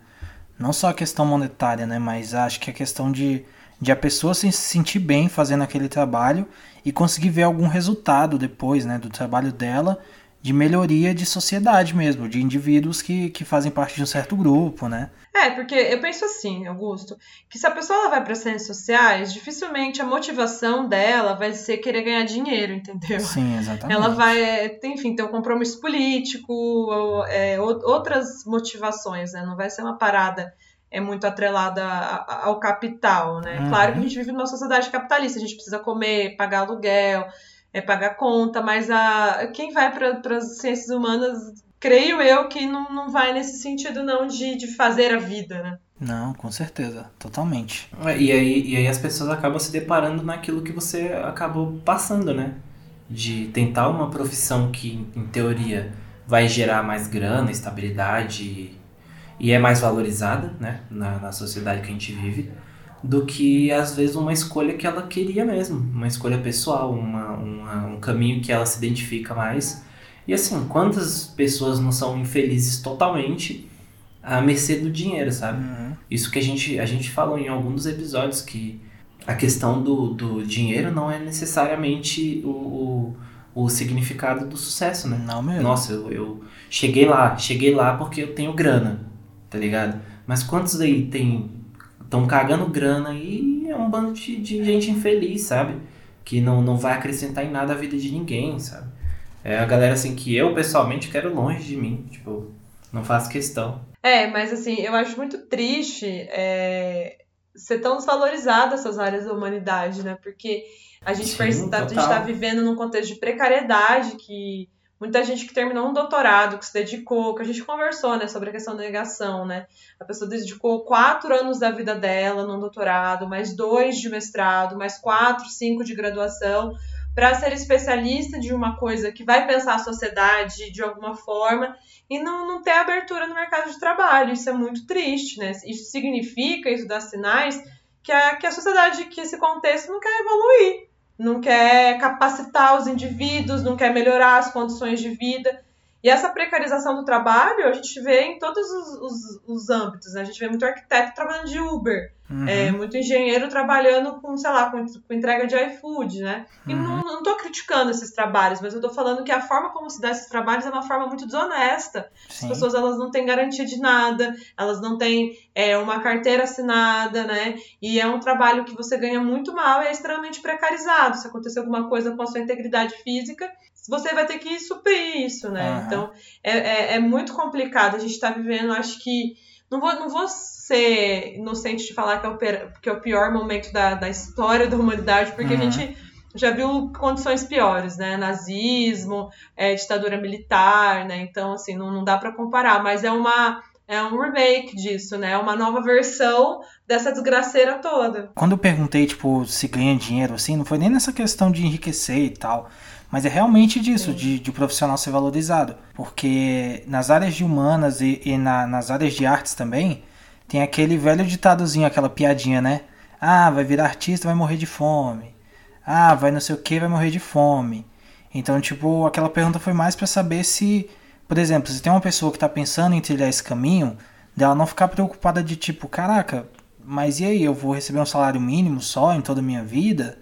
não só a questão monetária, né, mas acho que a questão de, de a pessoa se sentir bem fazendo aquele trabalho e conseguir ver algum resultado depois, né, do trabalho dela de melhoria de sociedade mesmo, de indivíduos que, que fazem parte de um certo grupo, né? É, porque eu penso assim, Augusto, que se a pessoa vai para ciências sociais, dificilmente a motivação dela vai ser querer ganhar dinheiro, entendeu? Sim, exatamente. Ela vai, enfim, ter um compromisso político, ou, é, outras motivações, né? Não vai ser uma parada é muito atrelada ao capital, né? Uhum. Claro que a gente vive numa sociedade capitalista, a gente precisa comer, pagar aluguel, é pagar conta, mas a, quem vai para as ciências humanas, creio eu que não, não vai nesse sentido não de, de fazer a vida, né? Não, com certeza, totalmente. É, e aí, e aí as pessoas acabam se deparando naquilo que você acabou passando, né? De tentar uma profissão que, em teoria, vai gerar mais grana, estabilidade e é mais valorizada, né? Na, na sociedade que a gente vive do que às vezes uma escolha que ela queria mesmo, uma escolha pessoal, uma, uma, um caminho que ela se identifica mais. E assim, quantas pessoas não são infelizes totalmente à mercê do dinheiro, sabe? Uhum. Isso que a gente, a gente falou em alguns dos episódios, que a questão do, do dinheiro não é necessariamente o, o, o significado do sucesso, né? Não mesmo. Nossa, eu, eu cheguei lá, cheguei lá porque eu tenho grana, tá ligado? Mas quantos aí tem estão cagando grana e é um bando de, de, gente infeliz, sabe? Que não, não vai acrescentar em nada a vida de ninguém, sabe? É a galera assim que eu pessoalmente quero longe de mim, tipo, não faço questão. É, mas assim, eu acho muito triste é, ser tão desvalorizada essas áreas da humanidade, né? Porque a gente, tá, gente tá vivendo num contexto de precariedade que muita gente que terminou um doutorado, que se dedicou, que a gente conversou, né, sobre a questão da negação, né? A pessoa dedicou quatro anos da vida dela num doutorado, mais dois de mestrado, mais quatro, cinco de graduação, para ser especialista de uma coisa que vai pensar a sociedade de alguma forma e não, não ter abertura no mercado de trabalho. Isso é muito triste, né? Isso significa, isso dá sinais que a, que a sociedade, que esse contexto não quer evoluir não quer capacitar os indivíduos, não quer melhorar as condições de vida. E essa precarização do trabalho a gente vê em todos os, os, os âmbitos. Né? A gente vê muito arquiteto trabalhando de Uber, uhum. é, muito engenheiro trabalhando com, sei lá, com, com entrega de iFood, né? E uhum. não, não tô criticando esses trabalhos, mas eu tô falando que a forma como se dá esses trabalhos é uma forma muito desonesta. Sim. As pessoas elas não têm garantia de nada, elas não têm é, uma carteira assinada, né? E é um trabalho que você ganha muito mal e é extremamente precarizado. Se acontecer alguma coisa com a sua integridade física, você vai ter que suprir isso, né? Uhum. Então é, é, é, muito complicado. A gente está vivendo, acho que. Não vou, não vou ser inocente de falar que é o, que é o pior momento da, da história da humanidade, porque uhum. a gente já viu condições piores, né? Nazismo, é, ditadura militar, né? Então, assim, não, não dá para comparar, mas é uma. É um remake disso, né? É uma nova versão dessa desgraceira toda. Quando eu perguntei, tipo, se ganha dinheiro, assim, não foi nem nessa questão de enriquecer e tal. Mas é realmente disso, de, de profissional ser valorizado. Porque nas áreas de humanas e, e na, nas áreas de artes também, tem aquele velho ditadozinho, aquela piadinha, né? Ah, vai virar artista, vai morrer de fome. Ah, vai não sei o que, vai morrer de fome. Então, tipo, aquela pergunta foi mais para saber se, por exemplo, se tem uma pessoa que tá pensando em trilhar esse caminho, dela não ficar preocupada de tipo, caraca, mas e aí, eu vou receber um salário mínimo só em toda a minha vida?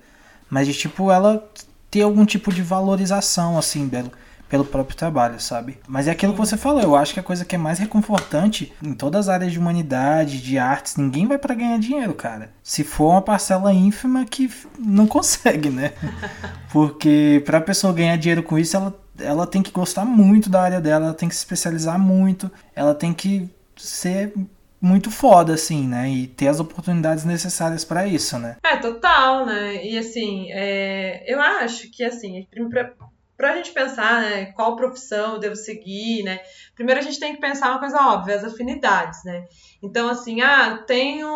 Mas de tipo, ela ter algum tipo de valorização, assim, pelo, pelo próprio trabalho, sabe? Mas é aquilo que você falou, eu acho que a coisa que é mais reconfortante em todas as áreas de humanidade, de artes, ninguém vai para ganhar dinheiro, cara. Se for uma parcela ínfima que não consegue, né? Porque pra pessoa ganhar dinheiro com isso, ela, ela tem que gostar muito da área dela, ela tem que se especializar muito, ela tem que ser muito foda, assim, né? E ter as oportunidades necessárias para isso, né? É, total, né? E assim, é... eu acho que, assim, para a gente pensar, né, qual profissão eu devo seguir, né? Primeiro a gente tem que pensar uma coisa óbvia, as afinidades, né? Então, assim, ah, tenho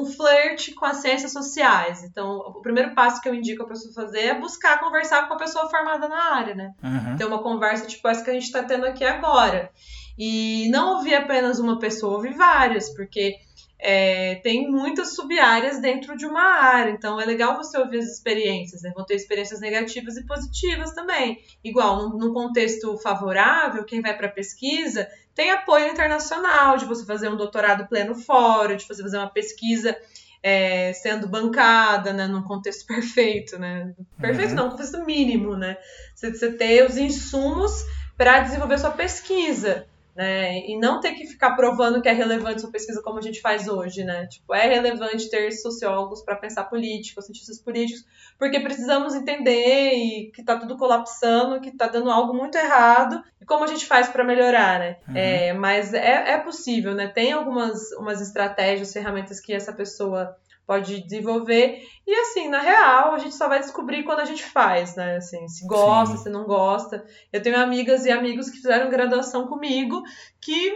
um flerte com as ciências sociais. Então, o primeiro passo que eu indico a pessoa fazer é buscar conversar com a pessoa formada na área, né? Uhum. Ter uma conversa tipo essa que a gente está tendo aqui agora. E não ouvir apenas uma pessoa, ouvir várias, porque é, tem muitas sub-áreas dentro de uma área, então é legal você ouvir as experiências, né? Vão ter experiências negativas e positivas também. Igual, num, contexto favorável, quem vai para pesquisa tem apoio internacional de você fazer um doutorado pleno fora, de você fazer uma pesquisa é, sendo bancada, né, num contexto perfeito, né? Perfeito uhum. não, um contexto mínimo, né? Você, você ter os insumos para desenvolver sua pesquisa né? E não ter que ficar provando que é relevante sua pesquisa como a gente faz hoje, né? Tipo, é relevante ter sociólogos para pensar políticos, cientistas políticos, porque precisamos entender e que está tudo colapsando, que está dando algo muito errado e como a gente faz para melhorar, né? Uhum. É, mas é, é possível, né? Tem algumas umas estratégias, ferramentas que essa pessoa pode desenvolver. E assim, na real, a gente só vai descobrir quando a gente faz, né? Assim, se gosta, Sim. se não gosta. Eu tenho amigas e amigos que fizeram graduação comigo que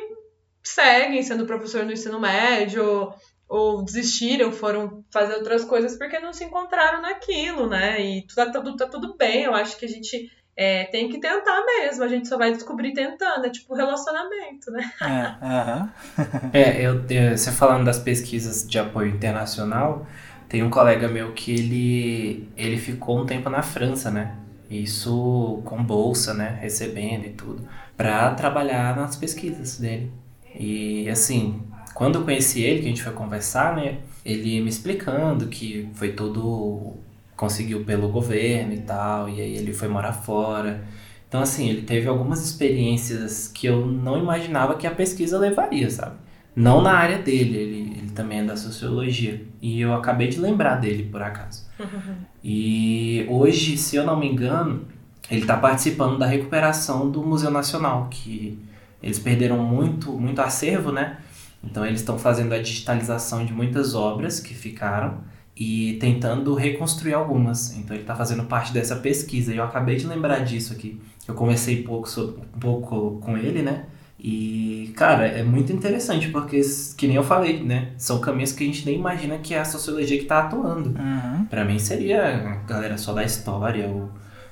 seguem sendo professor no ensino médio ou desistiram, foram fazer outras coisas porque não se encontraram naquilo, né? E tá, tá, tá tudo bem, eu acho que a gente é, tem que tentar mesmo, a gente só vai descobrir tentando, é tipo relacionamento, né? É, uh -huh. é eu, eu, você falando das pesquisas de apoio internacional, tem um colega meu que ele, ele ficou um tempo na França, né? Isso com bolsa, né? Recebendo e tudo, para trabalhar nas pesquisas dele. E assim, quando eu conheci ele, que a gente foi conversar, né? Ele me explicando que foi todo conseguiu pelo governo e tal, e aí ele foi morar fora. Então, assim, ele teve algumas experiências que eu não imaginava que a pesquisa levaria, sabe? Não na área dele, ele, ele também é da sociologia. E eu acabei de lembrar dele, por acaso. e hoje, se eu não me engano, ele está participando da recuperação do Museu Nacional, que eles perderam muito, muito acervo, né? Então, eles estão fazendo a digitalização de muitas obras que ficaram e tentando reconstruir algumas. Então ele está fazendo parte dessa pesquisa. E eu acabei de lembrar disso aqui. Eu conversei pouco sobre, um pouco com ele, né? E, cara, é muito interessante, porque, que nem eu falei, né? São caminhos que a gente nem imagina que é a sociologia que está atuando. Uhum. Para mim seria galera só da história, ou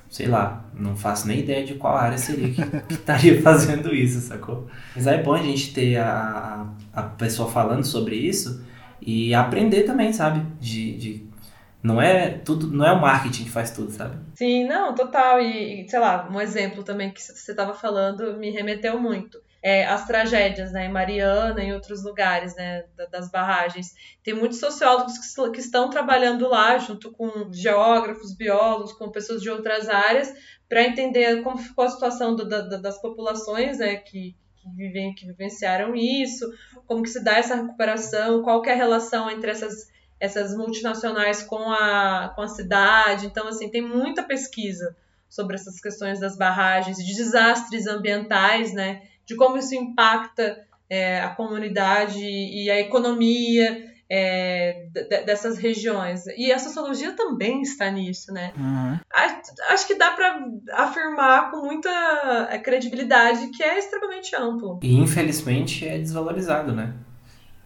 sei lá, não faço nem ideia de qual área seria que, que estaria fazendo isso, sacou? Mas é bom a gente ter a, a pessoa falando sobre isso e aprender também, sabe? De, de não é tudo, não é o marketing que faz tudo, sabe? Sim, não, total. E, sei lá, um exemplo também que você estava falando me remeteu muito. É, as tragédias, né, em Mariana em outros lugares, né, das barragens. Tem muitos sociólogos que, que estão trabalhando lá, junto com geógrafos, biólogos, com pessoas de outras áreas, para entender como ficou a situação do, da, das populações né, que, que, vivem, que vivenciaram isso, como que se dá essa recuperação, qual é a relação entre essas, essas multinacionais com a, com a cidade. Então, assim, tem muita pesquisa sobre essas questões das barragens, de desastres ambientais, né? De como isso impacta é, a comunidade e a economia é, dessas regiões. E a sociologia também está nisso, né? Uhum. Acho que dá para afirmar com muita é, credibilidade que é extremamente amplo. E infelizmente é desvalorizado, né?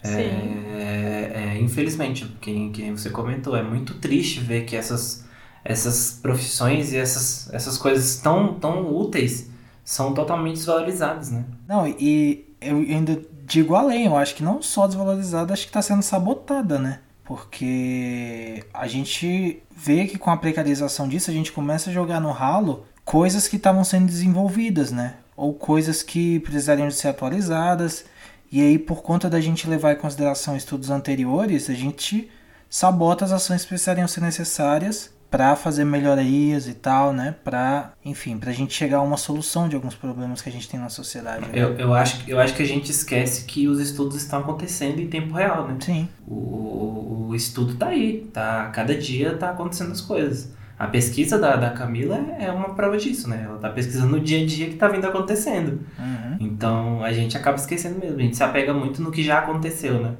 É, Sim. É, é, infelizmente, quem, quem você comentou, é muito triste ver que essas, essas profissões e essas, essas coisas tão, tão úteis são totalmente desvalorizadas, né? Não, e eu ainda digo além, eu acho que não só desvalorizada, acho que está sendo sabotada, né? Porque a gente vê que com a precarização disso, a gente começa a jogar no ralo coisas que estavam sendo desenvolvidas, né? Ou coisas que precisariam de ser atualizadas. E aí, por conta da gente levar em consideração estudos anteriores, a gente sabota as ações que precisariam ser necessárias para fazer melhorias e tal, né? Para, enfim, para a gente chegar a uma solução de alguns problemas que a gente tem na sociedade. Né? Eu, eu, acho, eu acho que a gente esquece que os estudos estão acontecendo em tempo real, né? Sim. O, o estudo tá aí, tá? Cada dia tá acontecendo as coisas. A pesquisa da, da Camila é uma prova disso, né? Ela tá pesquisando no dia a dia que tá vindo acontecendo. Uhum. Então a gente acaba esquecendo mesmo. A gente se apega muito no que já aconteceu, né?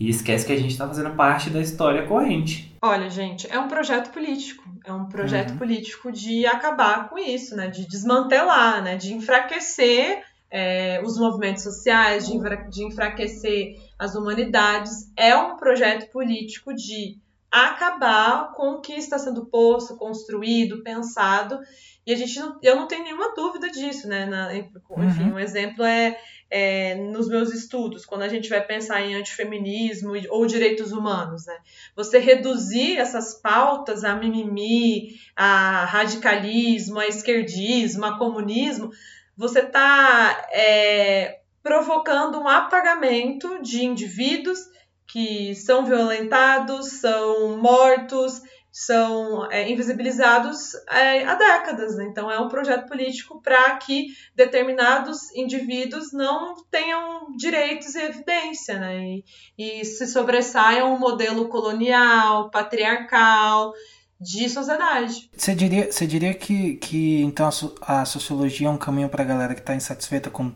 E esquece que a gente tá fazendo parte da história corrente. Olha, gente, é um projeto político. É um projeto uhum. político de acabar com isso, né? De desmantelar, né? De enfraquecer é, os movimentos sociais, de, de enfraquecer as humanidades. É um projeto político de acabar com o que está sendo posto, construído, pensado. E a gente não, eu não tenho nenhuma dúvida disso, né? Na, enfim, uhum. um exemplo é, é, nos meus estudos, quando a gente vai pensar em antifeminismo ou direitos humanos, né? Você reduzir essas pautas a mimimi, a radicalismo, a esquerdismo, a comunismo, você está é, provocando um apagamento de indivíduos que são violentados, são mortos, são é, invisibilizados é, há décadas. Né? Então, é um projeto político para que determinados indivíduos não tenham direitos e evidência, né? e, e se sobressaiam um modelo colonial, patriarcal de sociedade. Você diria, você diria que, que então a, a sociologia é um caminho para a galera que está insatisfeita com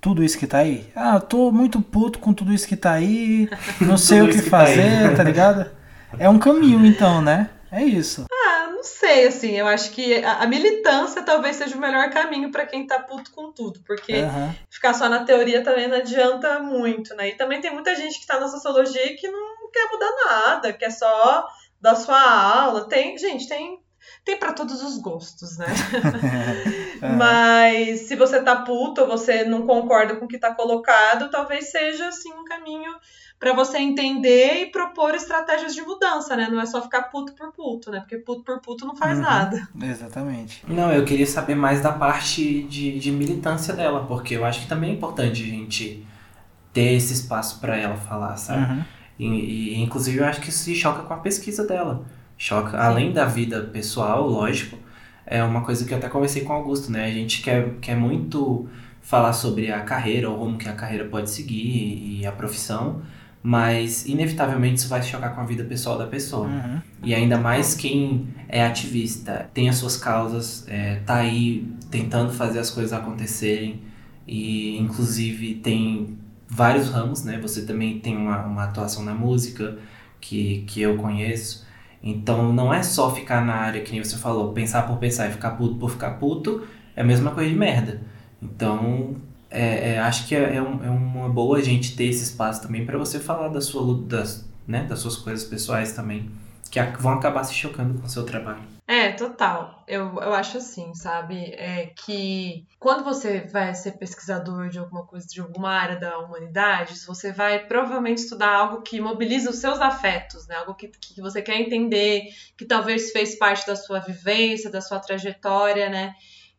tudo isso que tá aí. Ah, eu tô muito puto com tudo isso que tá aí, não sei o que, que fazer, tá, tá ligado? É um caminho então, né? É isso. Ah, não sei, assim, eu acho que a, a militância talvez seja o melhor caminho para quem tá puto com tudo, porque uhum. ficar só na teoria também não adianta muito, né? E também tem muita gente que tá na sociologia que não quer mudar nada, quer só dar sua aula. Tem, gente, tem tem para todos os gostos, né? é. Mas se você tá puto ou você não concorda com o que tá colocado, talvez seja assim um caminho para você entender e propor estratégias de mudança, né? Não é só ficar puto por puto, né? Porque puto por puto não faz uhum. nada. Exatamente. Não, eu queria saber mais da parte de, de militância dela, porque eu acho que também é importante a gente ter esse espaço para ela falar, sabe? Uhum. E, e, inclusive eu acho que isso se choca com a pesquisa dela choca. Além da vida pessoal, lógico, é uma coisa que eu até conversei com o Augusto, né? A gente quer, quer muito falar sobre a carreira, ou como que a carreira pode seguir e a profissão, mas inevitavelmente isso vai chocar com a vida pessoal da pessoa. Uhum. E ainda mais quem é ativista, tem as suas causas, é, tá aí tentando fazer as coisas acontecerem e inclusive tem vários ramos, né? Você também tem uma, uma atuação na música que, que eu conheço. Então não é só ficar na área que nem você falou, pensar por pensar e ficar puto por ficar puto, é a mesma coisa de merda. Então é, é, acho que é, é, um, é, uma boa a gente ter esse espaço também para você falar da sua, das, né, das suas coisas pessoais também, que vão acabar se chocando com o seu trabalho. É, total. Eu, eu acho assim, sabe? É que quando você vai ser pesquisador de alguma coisa, de alguma área da humanidade, você vai provavelmente estudar algo que mobiliza os seus afetos, né? Algo que, que você quer entender, que talvez fez parte da sua vivência, da sua trajetória, né?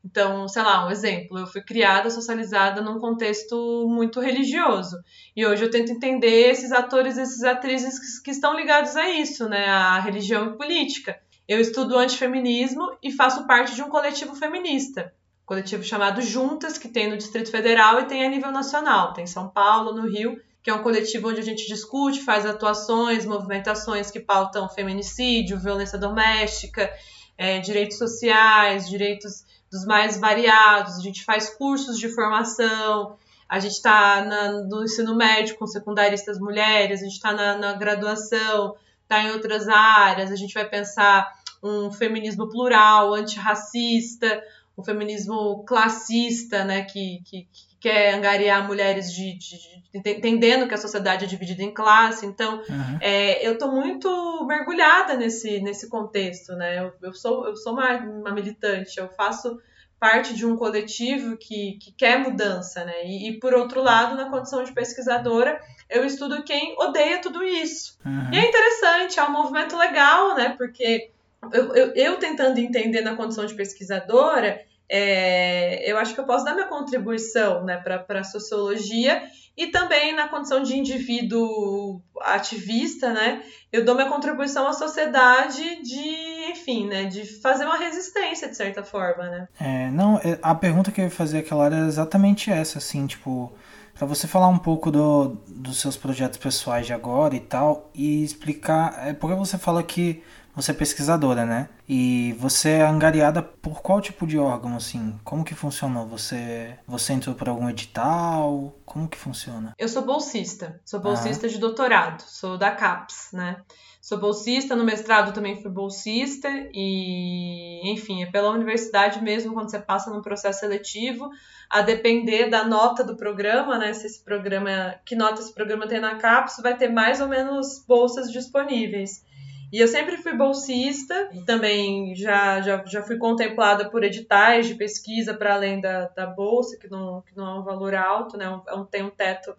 Então, sei lá, um exemplo, eu fui criada, socializada num contexto muito religioso. E hoje eu tento entender esses atores, esses atrizes que, que estão ligados a isso, né? A religião e política. Eu estudo antifeminismo e faço parte de um coletivo feminista, coletivo chamado Juntas, que tem no Distrito Federal e tem a nível nacional, tem em São Paulo, no Rio, que é um coletivo onde a gente discute, faz atuações, movimentações que pautam feminicídio, violência doméstica, é, direitos sociais, direitos dos mais variados, a gente faz cursos de formação, a gente está no ensino médio com secundaristas mulheres, a gente está na, na graduação, está em outras áreas, a gente vai pensar um feminismo plural, antirracista, um feminismo classista, né, que, que, que quer angariar mulheres de, de, de, entendendo que a sociedade é dividida em classe. Então, uhum. é, eu estou muito mergulhada nesse, nesse contexto, né? Eu, eu sou, eu sou uma, uma militante, eu faço parte de um coletivo que, que quer mudança, né? E, e, por outro lado, na condição de pesquisadora, eu estudo quem odeia tudo isso. Uhum. E é interessante, é um movimento legal, né? Porque eu, eu, eu tentando entender na condição de pesquisadora, é, eu acho que eu posso dar minha contribuição né, para a sociologia e também na condição de indivíduo ativista, né, eu dou minha contribuição à sociedade de, enfim, né, de fazer uma resistência de certa forma, né. É, não, é, a pergunta que eu ia fazer aquela é exatamente essa, assim, tipo, para você falar um pouco do, dos seus projetos pessoais de agora e tal e explicar, é porque você fala que você é pesquisadora, né? E você é angariada por qual tipo de órgão, assim? Como que funcionou? Você, você entrou por algum edital? Como que funciona? Eu sou bolsista. Sou bolsista ah. de doutorado. Sou da CAPES, né? Sou bolsista, no mestrado também fui bolsista e, enfim, é pela universidade mesmo quando você passa num processo seletivo, a depender da nota do programa, né? Se esse programa, que nota esse programa tem na CAPES, vai ter mais ou menos bolsas disponíveis. E eu sempre fui bolsista também já, já, já fui contemplada por editais de pesquisa para além da, da bolsa, que não, que não é um valor alto, né? É um, tem um teto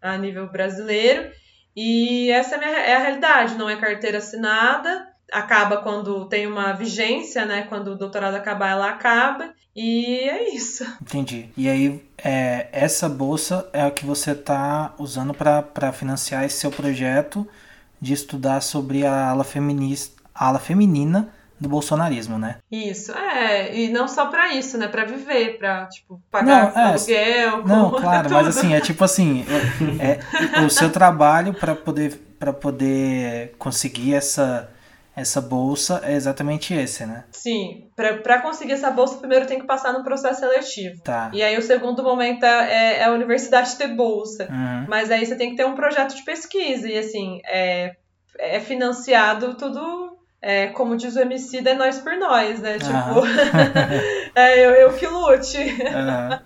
a nível brasileiro. E essa é a, minha, é a realidade, não é carteira assinada, acaba quando tem uma vigência, né? Quando o doutorado acabar, ela acaba. E é isso. Entendi. E aí, é, essa bolsa é a que você está usando para financiar esse seu projeto de estudar sobre a ala, feminista, a ala feminina do bolsonarismo, né? Isso, é, e não só para isso, né, para viver, para tipo pagar não, é, aluguel, Não, claro, tudo. mas assim, é tipo assim, é, é o seu trabalho para poder para poder conseguir essa essa bolsa é exatamente esse, né? Sim, para conseguir essa bolsa, primeiro tem que passar no processo seletivo. Tá. E aí o segundo momento é, é a universidade ter bolsa. Uhum. Mas aí você tem que ter um projeto de pesquisa. E assim, é, é financiado tudo. É, como diz o MC, é nós por nós, né? Tipo, uhum. é, eu, eu que lute. Uhum.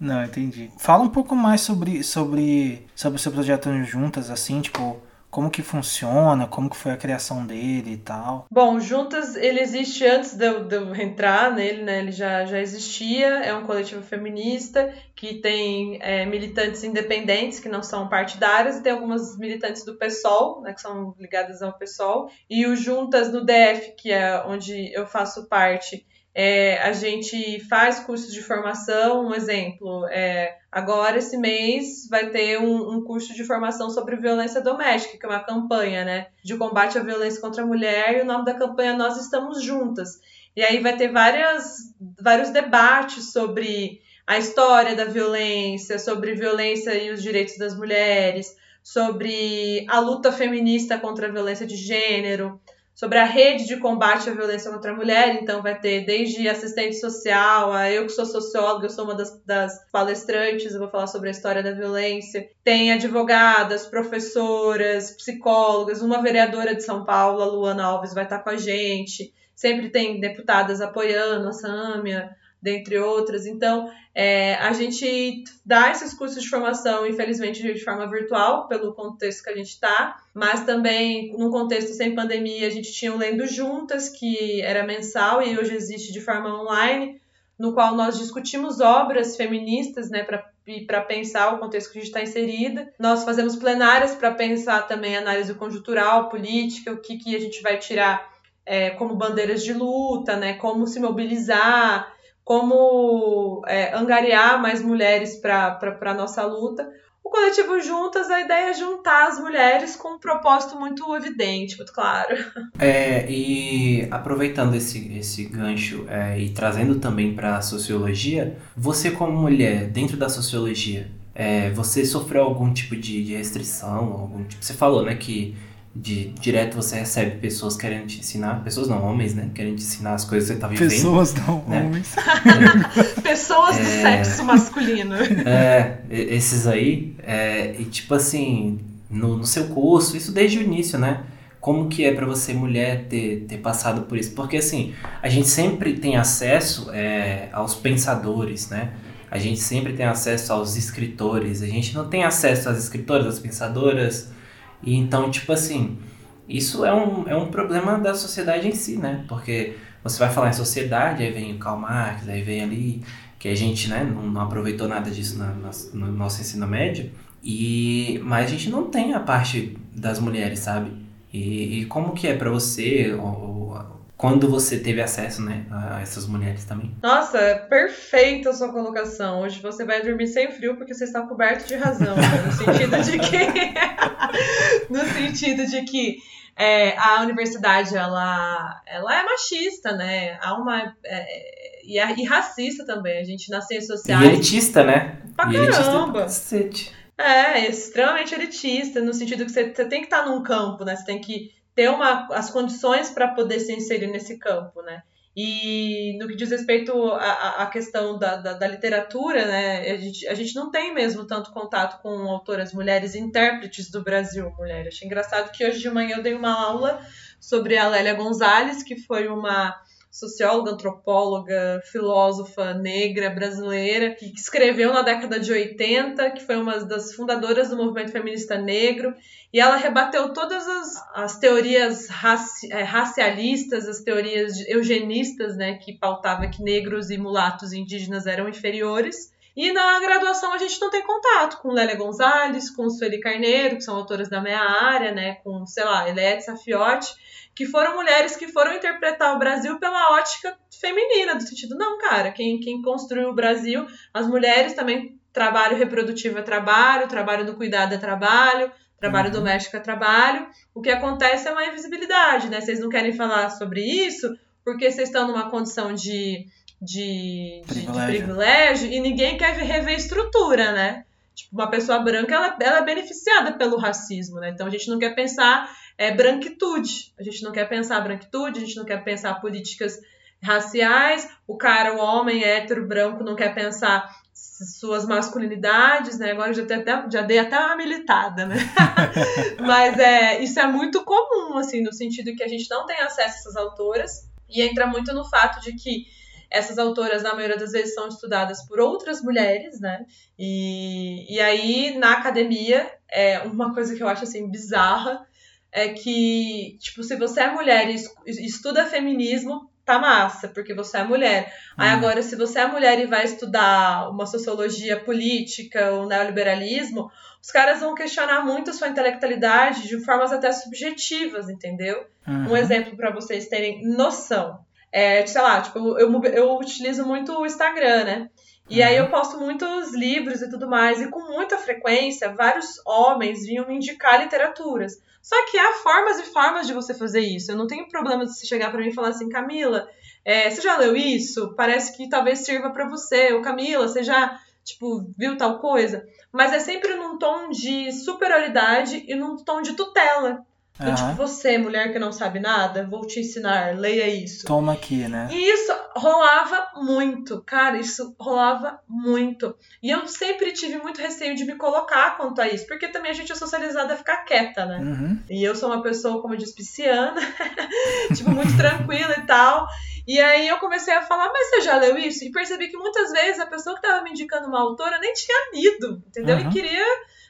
Não, entendi. Fala um pouco mais sobre, sobre, sobre o seu projeto Juntas, assim, tipo, como que funciona, como que foi a criação dele e tal. Bom, Juntas, ele existe antes de eu, de eu entrar nele, né? Ele já, já existia, é um coletivo feminista que tem é, militantes independentes que não são partidárias e tem algumas militantes do PSOL, né, que são ligadas ao PSOL. E o Juntas no DF, que é onde eu faço parte, é, a gente faz cursos de formação, um exemplo, é, agora esse mês vai ter um, um, curso de formação sobre violência doméstica, que é uma campanha né, de combate à violência contra a mulher, e o nome da campanha Nós Estamos Juntas. E aí vai ter várias, vários debates sobre a história da violência, sobre violência e os direitos das mulheres, sobre a luta feminista contra a violência de gênero sobre a rede de combate à violência contra a mulher. Então, vai ter desde assistente social, a eu que sou socióloga, eu sou uma das, das palestrantes, eu vou falar sobre a história da violência. Tem advogadas, professoras, psicólogas, uma vereadora de São Paulo, a Luana Alves, vai estar com a gente. Sempre tem deputadas apoiando, a Sâmia, dentre outras. Então, é, a gente dá esses cursos de formação, infelizmente, de forma virtual, pelo contexto que a gente está, mas também, num contexto sem pandemia, a gente tinha o Lendo Juntas, que era mensal e hoje existe de forma online, no qual nós discutimos obras feministas, né, para pensar o contexto que a gente está inserida. Nós fazemos plenárias para pensar também análise conjuntural, política, o que, que a gente vai tirar é, como bandeiras de luta, né, como se mobilizar, como é, angariar mais mulheres para a nossa luta. O coletivo Juntas, a ideia é juntar as mulheres com um propósito muito evidente, muito claro. É, e aproveitando esse, esse gancho é, e trazendo também para a sociologia, você como mulher, dentro da sociologia, é, você sofreu algum tipo de, de restrição? Algum tipo, você falou, né, que de direto você recebe pessoas querendo te ensinar, pessoas não, homens, né? Querendo te ensinar as coisas que você tá vivendo. Pessoas não, né? homens. pessoas do é... sexo masculino. É, esses aí, é, e tipo assim, no, no seu curso, isso desde o início, né? Como que é para você, mulher, ter, ter passado por isso? Porque assim, a gente sempre tem acesso é, aos pensadores, né? A gente sempre tem acesso aos escritores, a gente não tem acesso às escritoras, às pensadoras, e então, tipo assim, isso é um, é um problema da sociedade em si, né? Porque você vai falar em sociedade, aí vem o Karl Marx, aí vem ali, que a gente né, não, não aproveitou nada disso na, na, no nosso ensino médio, e, mas a gente não tem a parte das mulheres, sabe? E, e como que é para você, ou, ou, quando você teve acesso né, a essas mulheres também? Nossa, é perfeita a sua colocação. Hoje você vai dormir sem frio porque você está coberto de razão, né? no sentido de que no sentido de que é, a universidade ela, ela é machista, né? Há uma é, e, é, e racista também. A gente nas ciências sociais. E elitista, né? Pra e caramba. Elitista é, extremamente elitista, no sentido que você, você tem que estar num campo, né? Você tem que ter uma, as condições para poder se inserir nesse campo, né? E no que diz respeito à, questão da, da, da, literatura, né, a gente, a gente não tem mesmo tanto contato com autoras mulheres intérpretes do Brasil, mulher. Achei engraçado que hoje de manhã eu dei uma aula sobre a Lélia Gonzalez, que foi uma socióloga, antropóloga, filósofa negra brasileira, que escreveu na década de 80, que foi uma das fundadoras do movimento feminista negro, e ela rebateu todas as, as teorias raci, é, racialistas, as teorias eugenistas, né, que pautava que negros e mulatos indígenas eram inferiores. E na graduação a gente não tem contato com Lélia Gonzalez, com Sueli Carneiro, que são autoras da minha área, né, com, sei lá, Eliette Safiotti, que foram mulheres que foram interpretar o Brasil pela ótica feminina, do sentido, não, cara, quem, quem construiu o Brasil, as mulheres também, trabalho reprodutivo é trabalho, trabalho do cuidado é trabalho, trabalho uhum. doméstico é trabalho. O que acontece é uma invisibilidade, né? Vocês não querem falar sobre isso porque vocês estão numa condição de, de, privilégio. de, de privilégio e ninguém quer rever estrutura, né? Tipo, uma pessoa branca, ela, ela é beneficiada pelo racismo, né? Então a gente não quer pensar é, branquitude. A gente não quer pensar branquitude, a gente não quer pensar políticas raciais. O cara, o homem hétero branco, não quer pensar suas masculinidades, né? Agora eu já, até, já dei até uma militada, né? Mas é, isso é muito comum, assim, no sentido que a gente não tem acesso a essas autoras. E entra muito no fato de que essas autoras, na maioria das vezes, são estudadas por outras mulheres, né? E, e aí, na academia, é uma coisa que eu acho, assim, bizarra, é que, tipo, se você é mulher e estuda feminismo, tá massa, porque você é mulher. Aí uhum. agora, se você é mulher e vai estudar uma sociologia política ou neoliberalismo, os caras vão questionar muito a sua intelectualidade de formas até subjetivas, entendeu? Uhum. Um exemplo para vocês terem noção. É, sei lá, tipo, eu, eu utilizo muito o Instagram, né? E uhum. aí eu posto muitos livros e tudo mais, e com muita frequência, vários homens vinham me indicar literaturas. Só que há formas e formas de você fazer isso. Eu não tenho problema de você chegar para mim e falar assim, Camila, é, você já leu isso? Parece que talvez sirva para você. Ou Camila, você já, tipo, viu tal coisa? Mas é sempre num tom de superioridade e num tom de tutela. Então, uhum. tipo, você, mulher que não sabe nada, vou te ensinar, leia isso. Toma aqui, né? E isso rolava muito, cara, isso rolava muito. E eu sempre tive muito receio de me colocar quanto a isso, porque também a gente é socializada a ficar quieta, né? Uhum. E eu sou uma pessoa, como eu disse, pisciana, tipo, muito tranquila e tal. E aí eu comecei a falar, mas você já leu isso? E percebi que muitas vezes a pessoa que estava me indicando uma autora nem tinha lido, entendeu? Uhum. E queria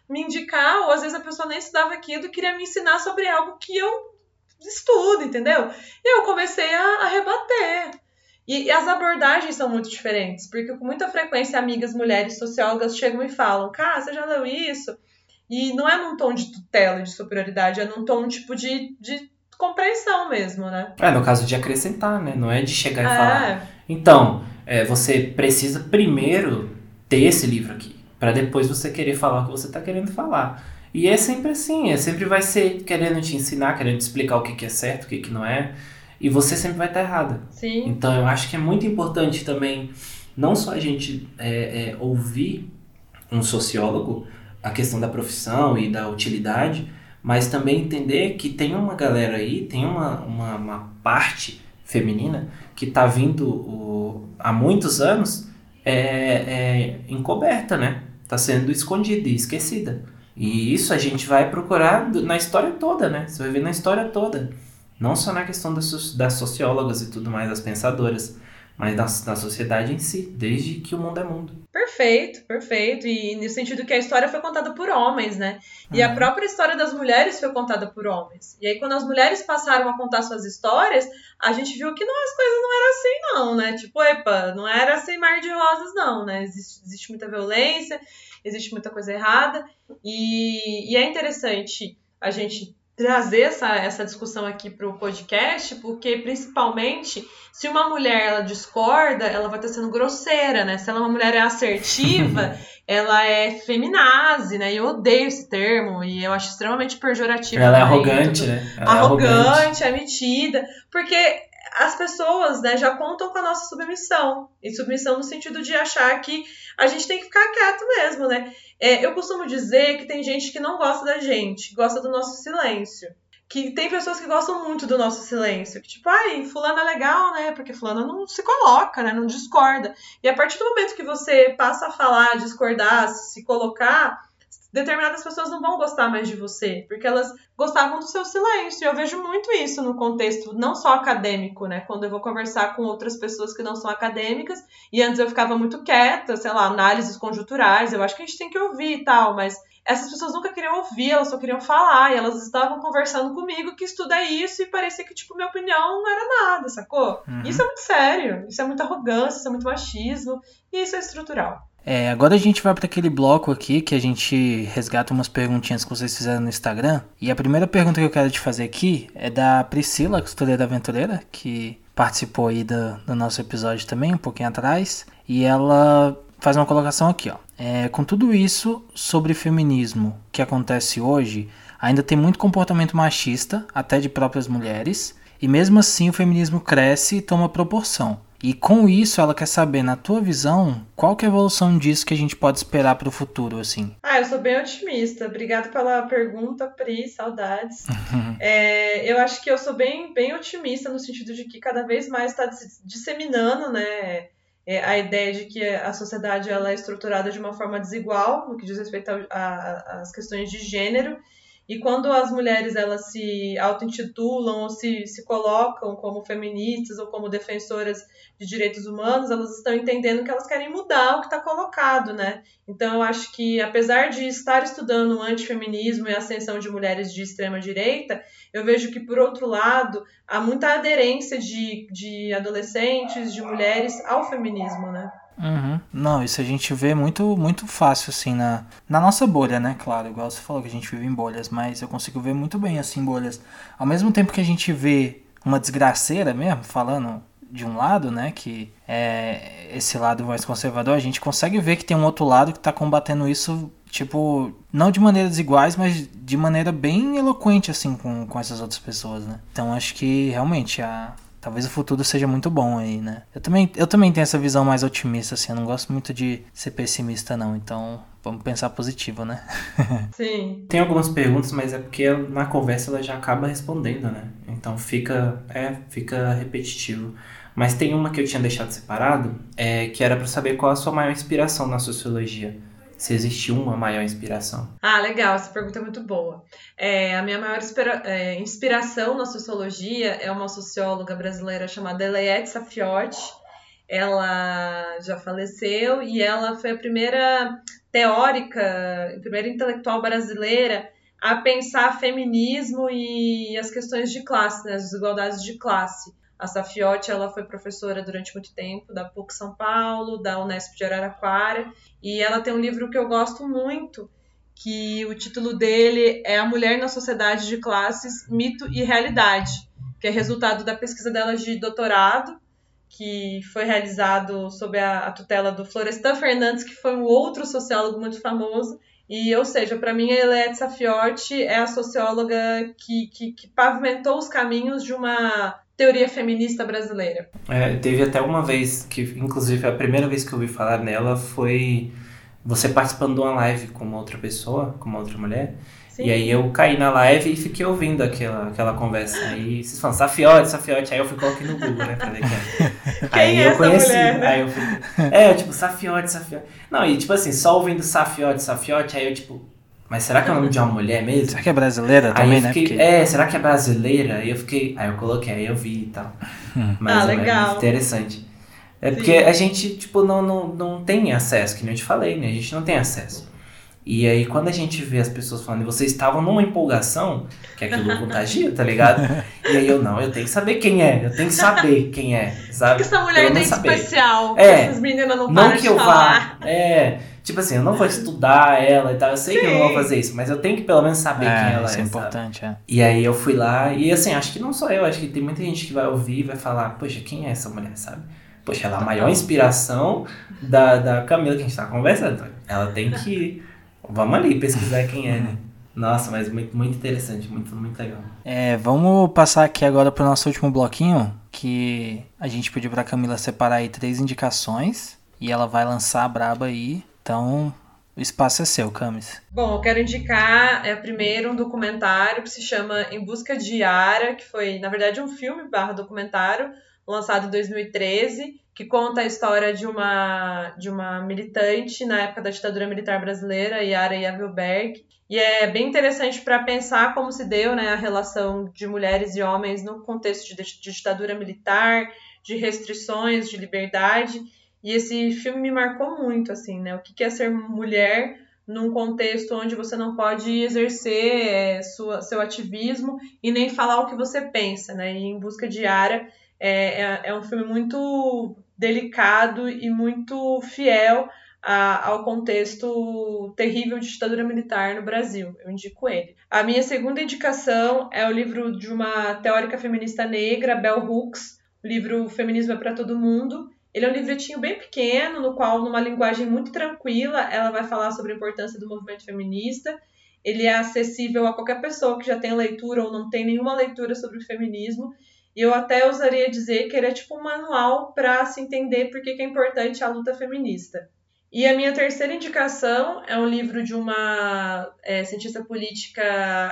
me indicar, ou às vezes a pessoa nem estudava aquilo e queria me ensinar sobre algo que eu estudo, entendeu? E eu comecei a, a rebater. E, e, as abordagens são muito diferentes, porque com muita frequência amigas mulheres sociólogas chegam e falam: Cara, você já leu isso? E não é num tom de tutela, de superioridade, é num tom tipo de, de compreensão mesmo, né? É, no caso de acrescentar, né? Não é de chegar e é. falar. Então, é, você precisa primeiro ter esse livro aqui para depois você querer falar o que você está querendo falar. E é sempre assim, é sempre vai ser querendo te ensinar, querendo te explicar o que, que é certo, o que, que não é, e você sempre vai estar tá errada. Sim. Então eu acho que é muito importante também, não só a gente é, é, ouvir um sociólogo, a questão da profissão e da utilidade, mas também entender que tem uma galera aí, tem uma, uma, uma parte feminina que está vindo o, há muitos anos é, é, encoberta, né? Está sendo escondida e esquecida. E isso a gente vai procurar na história toda, né? Você vai ver na história toda. Não só na questão das, das sociólogas e tudo mais, das pensadoras, mas da, da sociedade em si, desde que o mundo é mundo. Perfeito, perfeito. E no sentido que a história foi contada por homens, né? E uhum. a própria história das mulheres foi contada por homens. E aí, quando as mulheres passaram a contar suas histórias, a gente viu que não, as coisas não eram assim, não, né? Tipo, epa, não era assim mar de rosas, não, né? Existe, existe muita violência, existe muita coisa errada. E, e é interessante a gente trazer essa, essa discussão aqui para o podcast, porque principalmente se uma mulher ela discorda, ela vai estar sendo grosseira, né? Se ela é uma mulher é assertiva, ela é feminazi, né? E eu odeio esse termo e eu acho extremamente pejorativo. Ela é arrogante, né? Ela arrogante, é arrogante, é metida, porque as pessoas né, já contam com a nossa submissão. E submissão no sentido de achar que a gente tem que ficar quieto mesmo, né? É, eu costumo dizer que tem gente que não gosta da gente, gosta do nosso silêncio. que tem pessoas que gostam muito do nosso silêncio. Que tipo, ai, fulano é legal, né? Porque fulano não se coloca, né? Não discorda. E a partir do momento que você passa a falar, discordar, se colocar, determinadas pessoas não vão gostar mais de você, porque elas gostavam do seu silêncio. E eu vejo muito isso no contexto não só acadêmico, né? Quando eu vou conversar com outras pessoas que não são acadêmicas, e antes eu ficava muito quieta, sei lá, análises conjunturais, eu acho que a gente tem que ouvir e tal, mas essas pessoas nunca queriam ouvir, elas só queriam falar, e elas estavam conversando comigo que estuda isso e parecia que, tipo, minha opinião não era nada, sacou? Uhum. Isso é muito sério, isso é muita arrogância, isso é muito machismo, e isso é estrutural. É, agora a gente vai para aquele bloco aqui que a gente resgata umas perguntinhas que vocês fizeram no Instagram. E a primeira pergunta que eu quero te fazer aqui é da Priscila, costureira aventureira, que participou aí do, do nosso episódio também, um pouquinho atrás. E ela faz uma colocação aqui, ó. É, com tudo isso sobre feminismo que acontece hoje, ainda tem muito comportamento machista, até de próprias mulheres. E mesmo assim o feminismo cresce e toma proporção. E com isso, ela quer saber, na tua visão, qual que é a evolução disso que a gente pode esperar para o futuro, assim? Ah, eu sou bem otimista. Obrigada pela pergunta, Pri, saudades. Uhum. É, eu acho que eu sou bem, bem otimista no sentido de que cada vez mais está disseminando, né, é, a ideia de que a sociedade ela é estruturada de uma forma desigual no que diz respeito às questões de gênero e quando as mulheres elas se auto-intitulam ou se, se colocam como feministas ou como defensoras de direitos humanos, elas estão entendendo que elas querem mudar o que está colocado, né? Então eu acho que, apesar de estar estudando o antifeminismo e a ascensão de mulheres de extrema direita, eu vejo que, por outro lado, há muita aderência de, de adolescentes, de mulheres ao feminismo, né? Uhum. Não, isso a gente vê muito, muito fácil, assim, na, na nossa bolha, né? Claro, igual você falou que a gente vive em bolhas, mas eu consigo ver muito bem, assim, bolhas. Ao mesmo tempo que a gente vê uma desgraceira mesmo, falando de um lado, né, que é esse lado mais conservador, a gente consegue ver que tem um outro lado que está combatendo isso, tipo, não de maneiras desiguais, mas de maneira bem eloquente, assim, com, com essas outras pessoas, né. Então acho que realmente a, talvez o futuro seja muito bom aí, né? Eu também, eu também tenho essa visão mais otimista, assim, eu não gosto muito de ser pessimista, não, então vamos pensar positivo, né? Sim. Tem algumas perguntas, mas é porque na conversa ela já acaba respondendo, né? Então fica, é, fica repetitivo. Mas tem uma que eu tinha deixado separado, é, que era para saber qual a sua maior inspiração na sociologia se existiu uma maior inspiração. Ah, legal, essa pergunta é muito boa. É, a minha maior inspira é, inspiração na sociologia é uma socióloga brasileira chamada Eliette Safiotti. Ela já faleceu e ela foi a primeira teórica, a primeira intelectual brasileira a pensar feminismo e as questões de classe, né, as desigualdades de classe. A Safiotti ela foi professora durante muito tempo da PUC São Paulo, da Unesp de Araraquara, e ela tem um livro que eu gosto muito, que o título dele é A Mulher na Sociedade de Classes, Mito e Realidade, que é resultado da pesquisa dela de doutorado, que foi realizado sob a, a tutela do Florestan Fernandes, que foi um outro sociólogo muito famoso, e, ou seja, para mim, a Eliette Safiotti é a socióloga que, que, que, pavimentou os caminhos de uma teoria feminista brasileira. É, teve até uma vez que, inclusive, a primeira vez que eu ouvi falar nela foi você participando de uma live com uma outra pessoa, com uma outra mulher. Sim. E aí eu caí na live e fiquei ouvindo aquela, aquela conversa. Aí vocês falam, Safiote, Safiote. Aí eu fui coloquei no Google, né, pra ver quem é. Aí é eu conheci. Mulher, né? Aí eu fui. É, tipo, Safiote, Safiote. Não, e tipo assim, só ouvindo Safiote, Safiote, aí eu tipo, mas será que é o nome de uma mulher mesmo? Será que é brasileira aí também, né? Fiquei, Porque... É, será que é brasileira? Aí eu fiquei. Aí eu coloquei, aí eu vi e tal. Hum. Mas ah, é legal. interessante. É Sim. porque a gente, tipo, não, não, não tem acesso, que nem eu te falei, né? A gente não tem acesso. E aí, quando a gente vê as pessoas falando, e vocês estavam numa empolgação, que aquilo contagia, tá ligado? E aí eu, não, eu tenho que saber quem é, eu tenho que saber quem é, sabe? Que essa mulher tem especial, é, essas meninas não, não que eu falar. vá, é, tipo assim, eu não vou estudar ela e tal, eu sei Sim. que eu não vou fazer isso, mas eu tenho que pelo menos saber é, quem ela isso é, é importante, sabe? é. E aí eu fui lá, e assim, acho que não só eu, acho que tem muita gente que vai ouvir e vai falar, poxa, quem é essa mulher, sabe? Poxa, ela é a maior inspiração da, da Camila que a gente tá conversando. Ela tem que Vamos ali pesquisar quem é, né? Nossa, mas muito, muito interessante, muito, muito legal. É, vamos passar aqui agora para o nosso último bloquinho, que a gente pediu para Camila separar aí três indicações e ela vai lançar a braba aí. Então, O espaço é seu, Camis. Bom, eu quero indicar é, primeiro um documentário que se chama Em Busca de Yara, que foi, na verdade, um filme barra documentário lançado em 2013, que conta a história de uma, de uma militante na época da ditadura militar brasileira, Yara Yavelberg. E é bem interessante para pensar como se deu né, a relação de mulheres e homens no contexto de, de ditadura militar, de restrições de liberdade. E esse filme me marcou muito, assim, né? O que é ser mulher num contexto onde você não pode exercer é, sua, seu ativismo e nem falar o que você pensa, né? E Em Busca de Yara é, é, é um filme muito delicado e muito fiel a, ao contexto terrível de ditadura militar no Brasil. Eu indico ele. A minha segunda indicação é o livro de uma teórica feminista negra, Bell Hooks, o livro Feminismo é para Todo Mundo. Ele é um livretinho bem pequeno, no qual, numa linguagem muito tranquila, ela vai falar sobre a importância do movimento feminista. Ele é acessível a qualquer pessoa que já tenha leitura ou não tem nenhuma leitura sobre o feminismo. E eu até usaria dizer que ele é tipo um manual para se entender por que é importante a luta feminista. E a minha terceira indicação é um livro de uma é, cientista política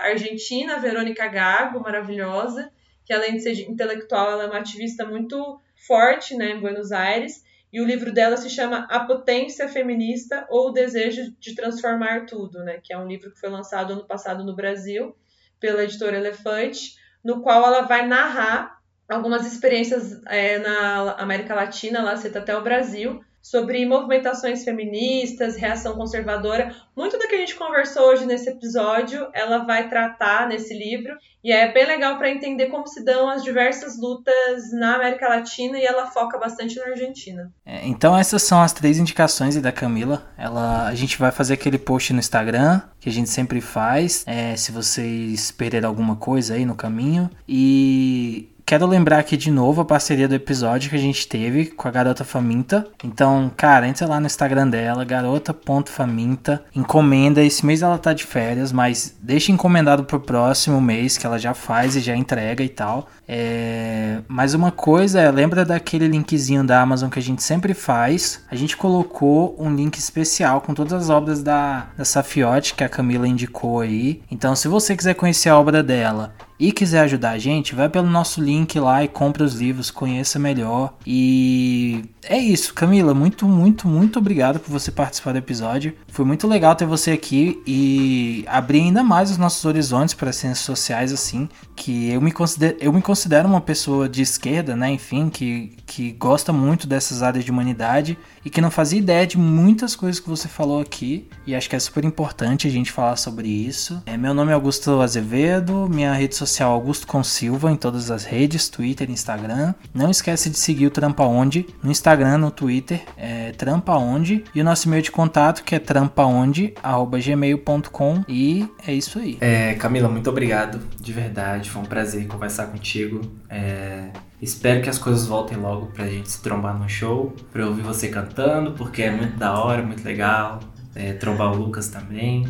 argentina, Verônica Gago, maravilhosa, que além de ser intelectual, ela é uma ativista muito forte né, em Buenos Aires. E o livro dela se chama A Potência Feminista ou o Desejo de Transformar Tudo, né, que é um livro que foi lançado ano passado no Brasil pela editora Elefante, no qual ela vai narrar algumas experiências é, na América Latina, ela cita até o Brasil, sobre movimentações feministas, reação conservadora. Muito do que a gente conversou hoje nesse episódio, ela vai tratar nesse livro, e é bem legal para entender como se dão as diversas lutas na América Latina e ela foca bastante na Argentina. É, então essas são as três indicações da Camila. Ela, a gente vai fazer aquele post no Instagram que a gente sempre faz, é, se vocês perderam alguma coisa aí no caminho e Quero lembrar aqui de novo a parceria do episódio que a gente teve com a Garota Faminta. Então, cara, entra lá no Instagram dela, garota.faminta. Encomenda. Esse mês ela tá de férias, mas deixa encomendado pro próximo mês, que ela já faz e já entrega e tal. É... Mas uma coisa é, lembra daquele linkzinho da Amazon que a gente sempre faz? A gente colocou um link especial com todas as obras da, da Safiote que a Camila indicou aí. Então, se você quiser conhecer a obra dela e quiser ajudar a gente, vai pelo nosso link lá e compra os livros, conheça melhor. E é isso, Camila, muito, muito, muito obrigado por você participar do episódio. Foi muito legal ter você aqui e abrir ainda mais os nossos horizontes para ciências sociais, assim, que eu me considero, eu me considero uma pessoa de esquerda, né, enfim, que, que gosta muito dessas áreas de humanidade e que não fazia ideia de muitas coisas que você falou aqui. E acho que é super importante a gente falar sobre isso. É, meu nome é Augusto Azevedo, minha rede social é Augusto Com Silva em todas as redes, Twitter Instagram. Não esquece de seguir o Trampa Onde no Instagram Instagram, no Twitter, é trampaonde. E o nosso e-mail de contato que é trampaonde.gmail.com. E é isso aí. É, Camila, muito obrigado. De verdade, foi um prazer conversar contigo. É, espero que as coisas voltem logo pra gente se trombar no show, pra eu ouvir você cantando, porque é muito da hora, muito legal. É, trombar o Lucas também.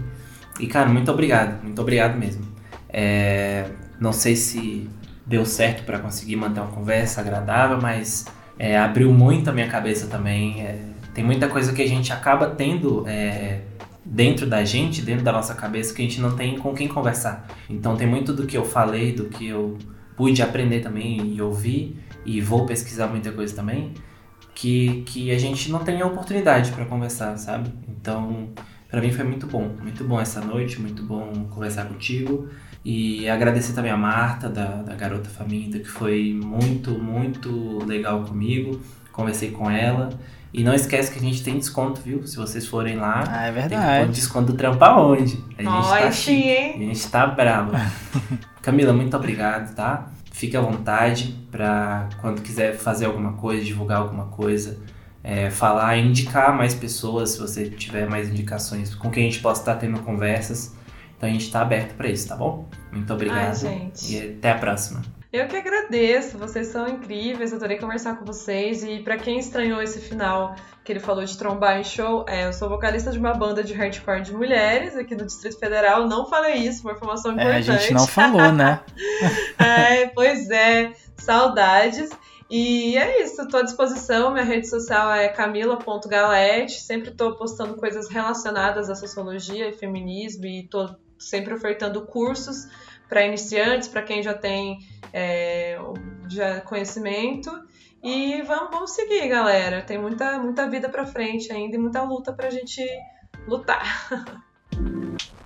E, cara, muito obrigado, muito obrigado mesmo. É, não sei se deu certo para conseguir manter uma conversa agradável, mas é, abriu muito a minha cabeça também. É, tem muita coisa que a gente acaba tendo é, dentro da gente, dentro da nossa cabeça, que a gente não tem com quem conversar. Então tem muito do que eu falei, do que eu pude aprender também e ouvir, e vou pesquisar muita coisa também, que, que a gente não tem a oportunidade para conversar, sabe? Então, para mim foi muito bom, muito bom essa noite, muito bom conversar contigo. E agradecer também a Marta, da, da Garota Faminta, que foi muito, muito legal comigo. Conversei com ela. E não esquece que a gente tem desconto, viu? Se vocês forem lá. Ah, é verdade. Tem desconto do Trampa Onde. A gente Olha, tá hein? A gente tá bravo. Camila, muito obrigado, tá? Fique à vontade para quando quiser fazer alguma coisa, divulgar alguma coisa, é, falar, indicar mais pessoas, se você tiver mais indicações com quem a gente possa estar tendo conversas. Então a gente está aberto para isso, tá bom? Muito obrigado. Ai, gente. E até a próxima. Eu que agradeço, vocês são incríveis, adorei conversar com vocês. E para quem estranhou esse final que ele falou de trombar em show, é, eu sou vocalista de uma banda de hardcore de mulheres aqui no Distrito Federal. Não falei isso, uma informação importante. É, a gente não falou, né? é, pois é, saudades. E é isso, estou à disposição. Minha rede social é camila.galete. Sempre estou postando coisas relacionadas à sociologia e feminismo e estou sempre ofertando cursos para iniciantes, para quem já tem é, já conhecimento. E vamos, vamos seguir, galera. Tem muita, muita vida para frente ainda e muita luta para a gente lutar.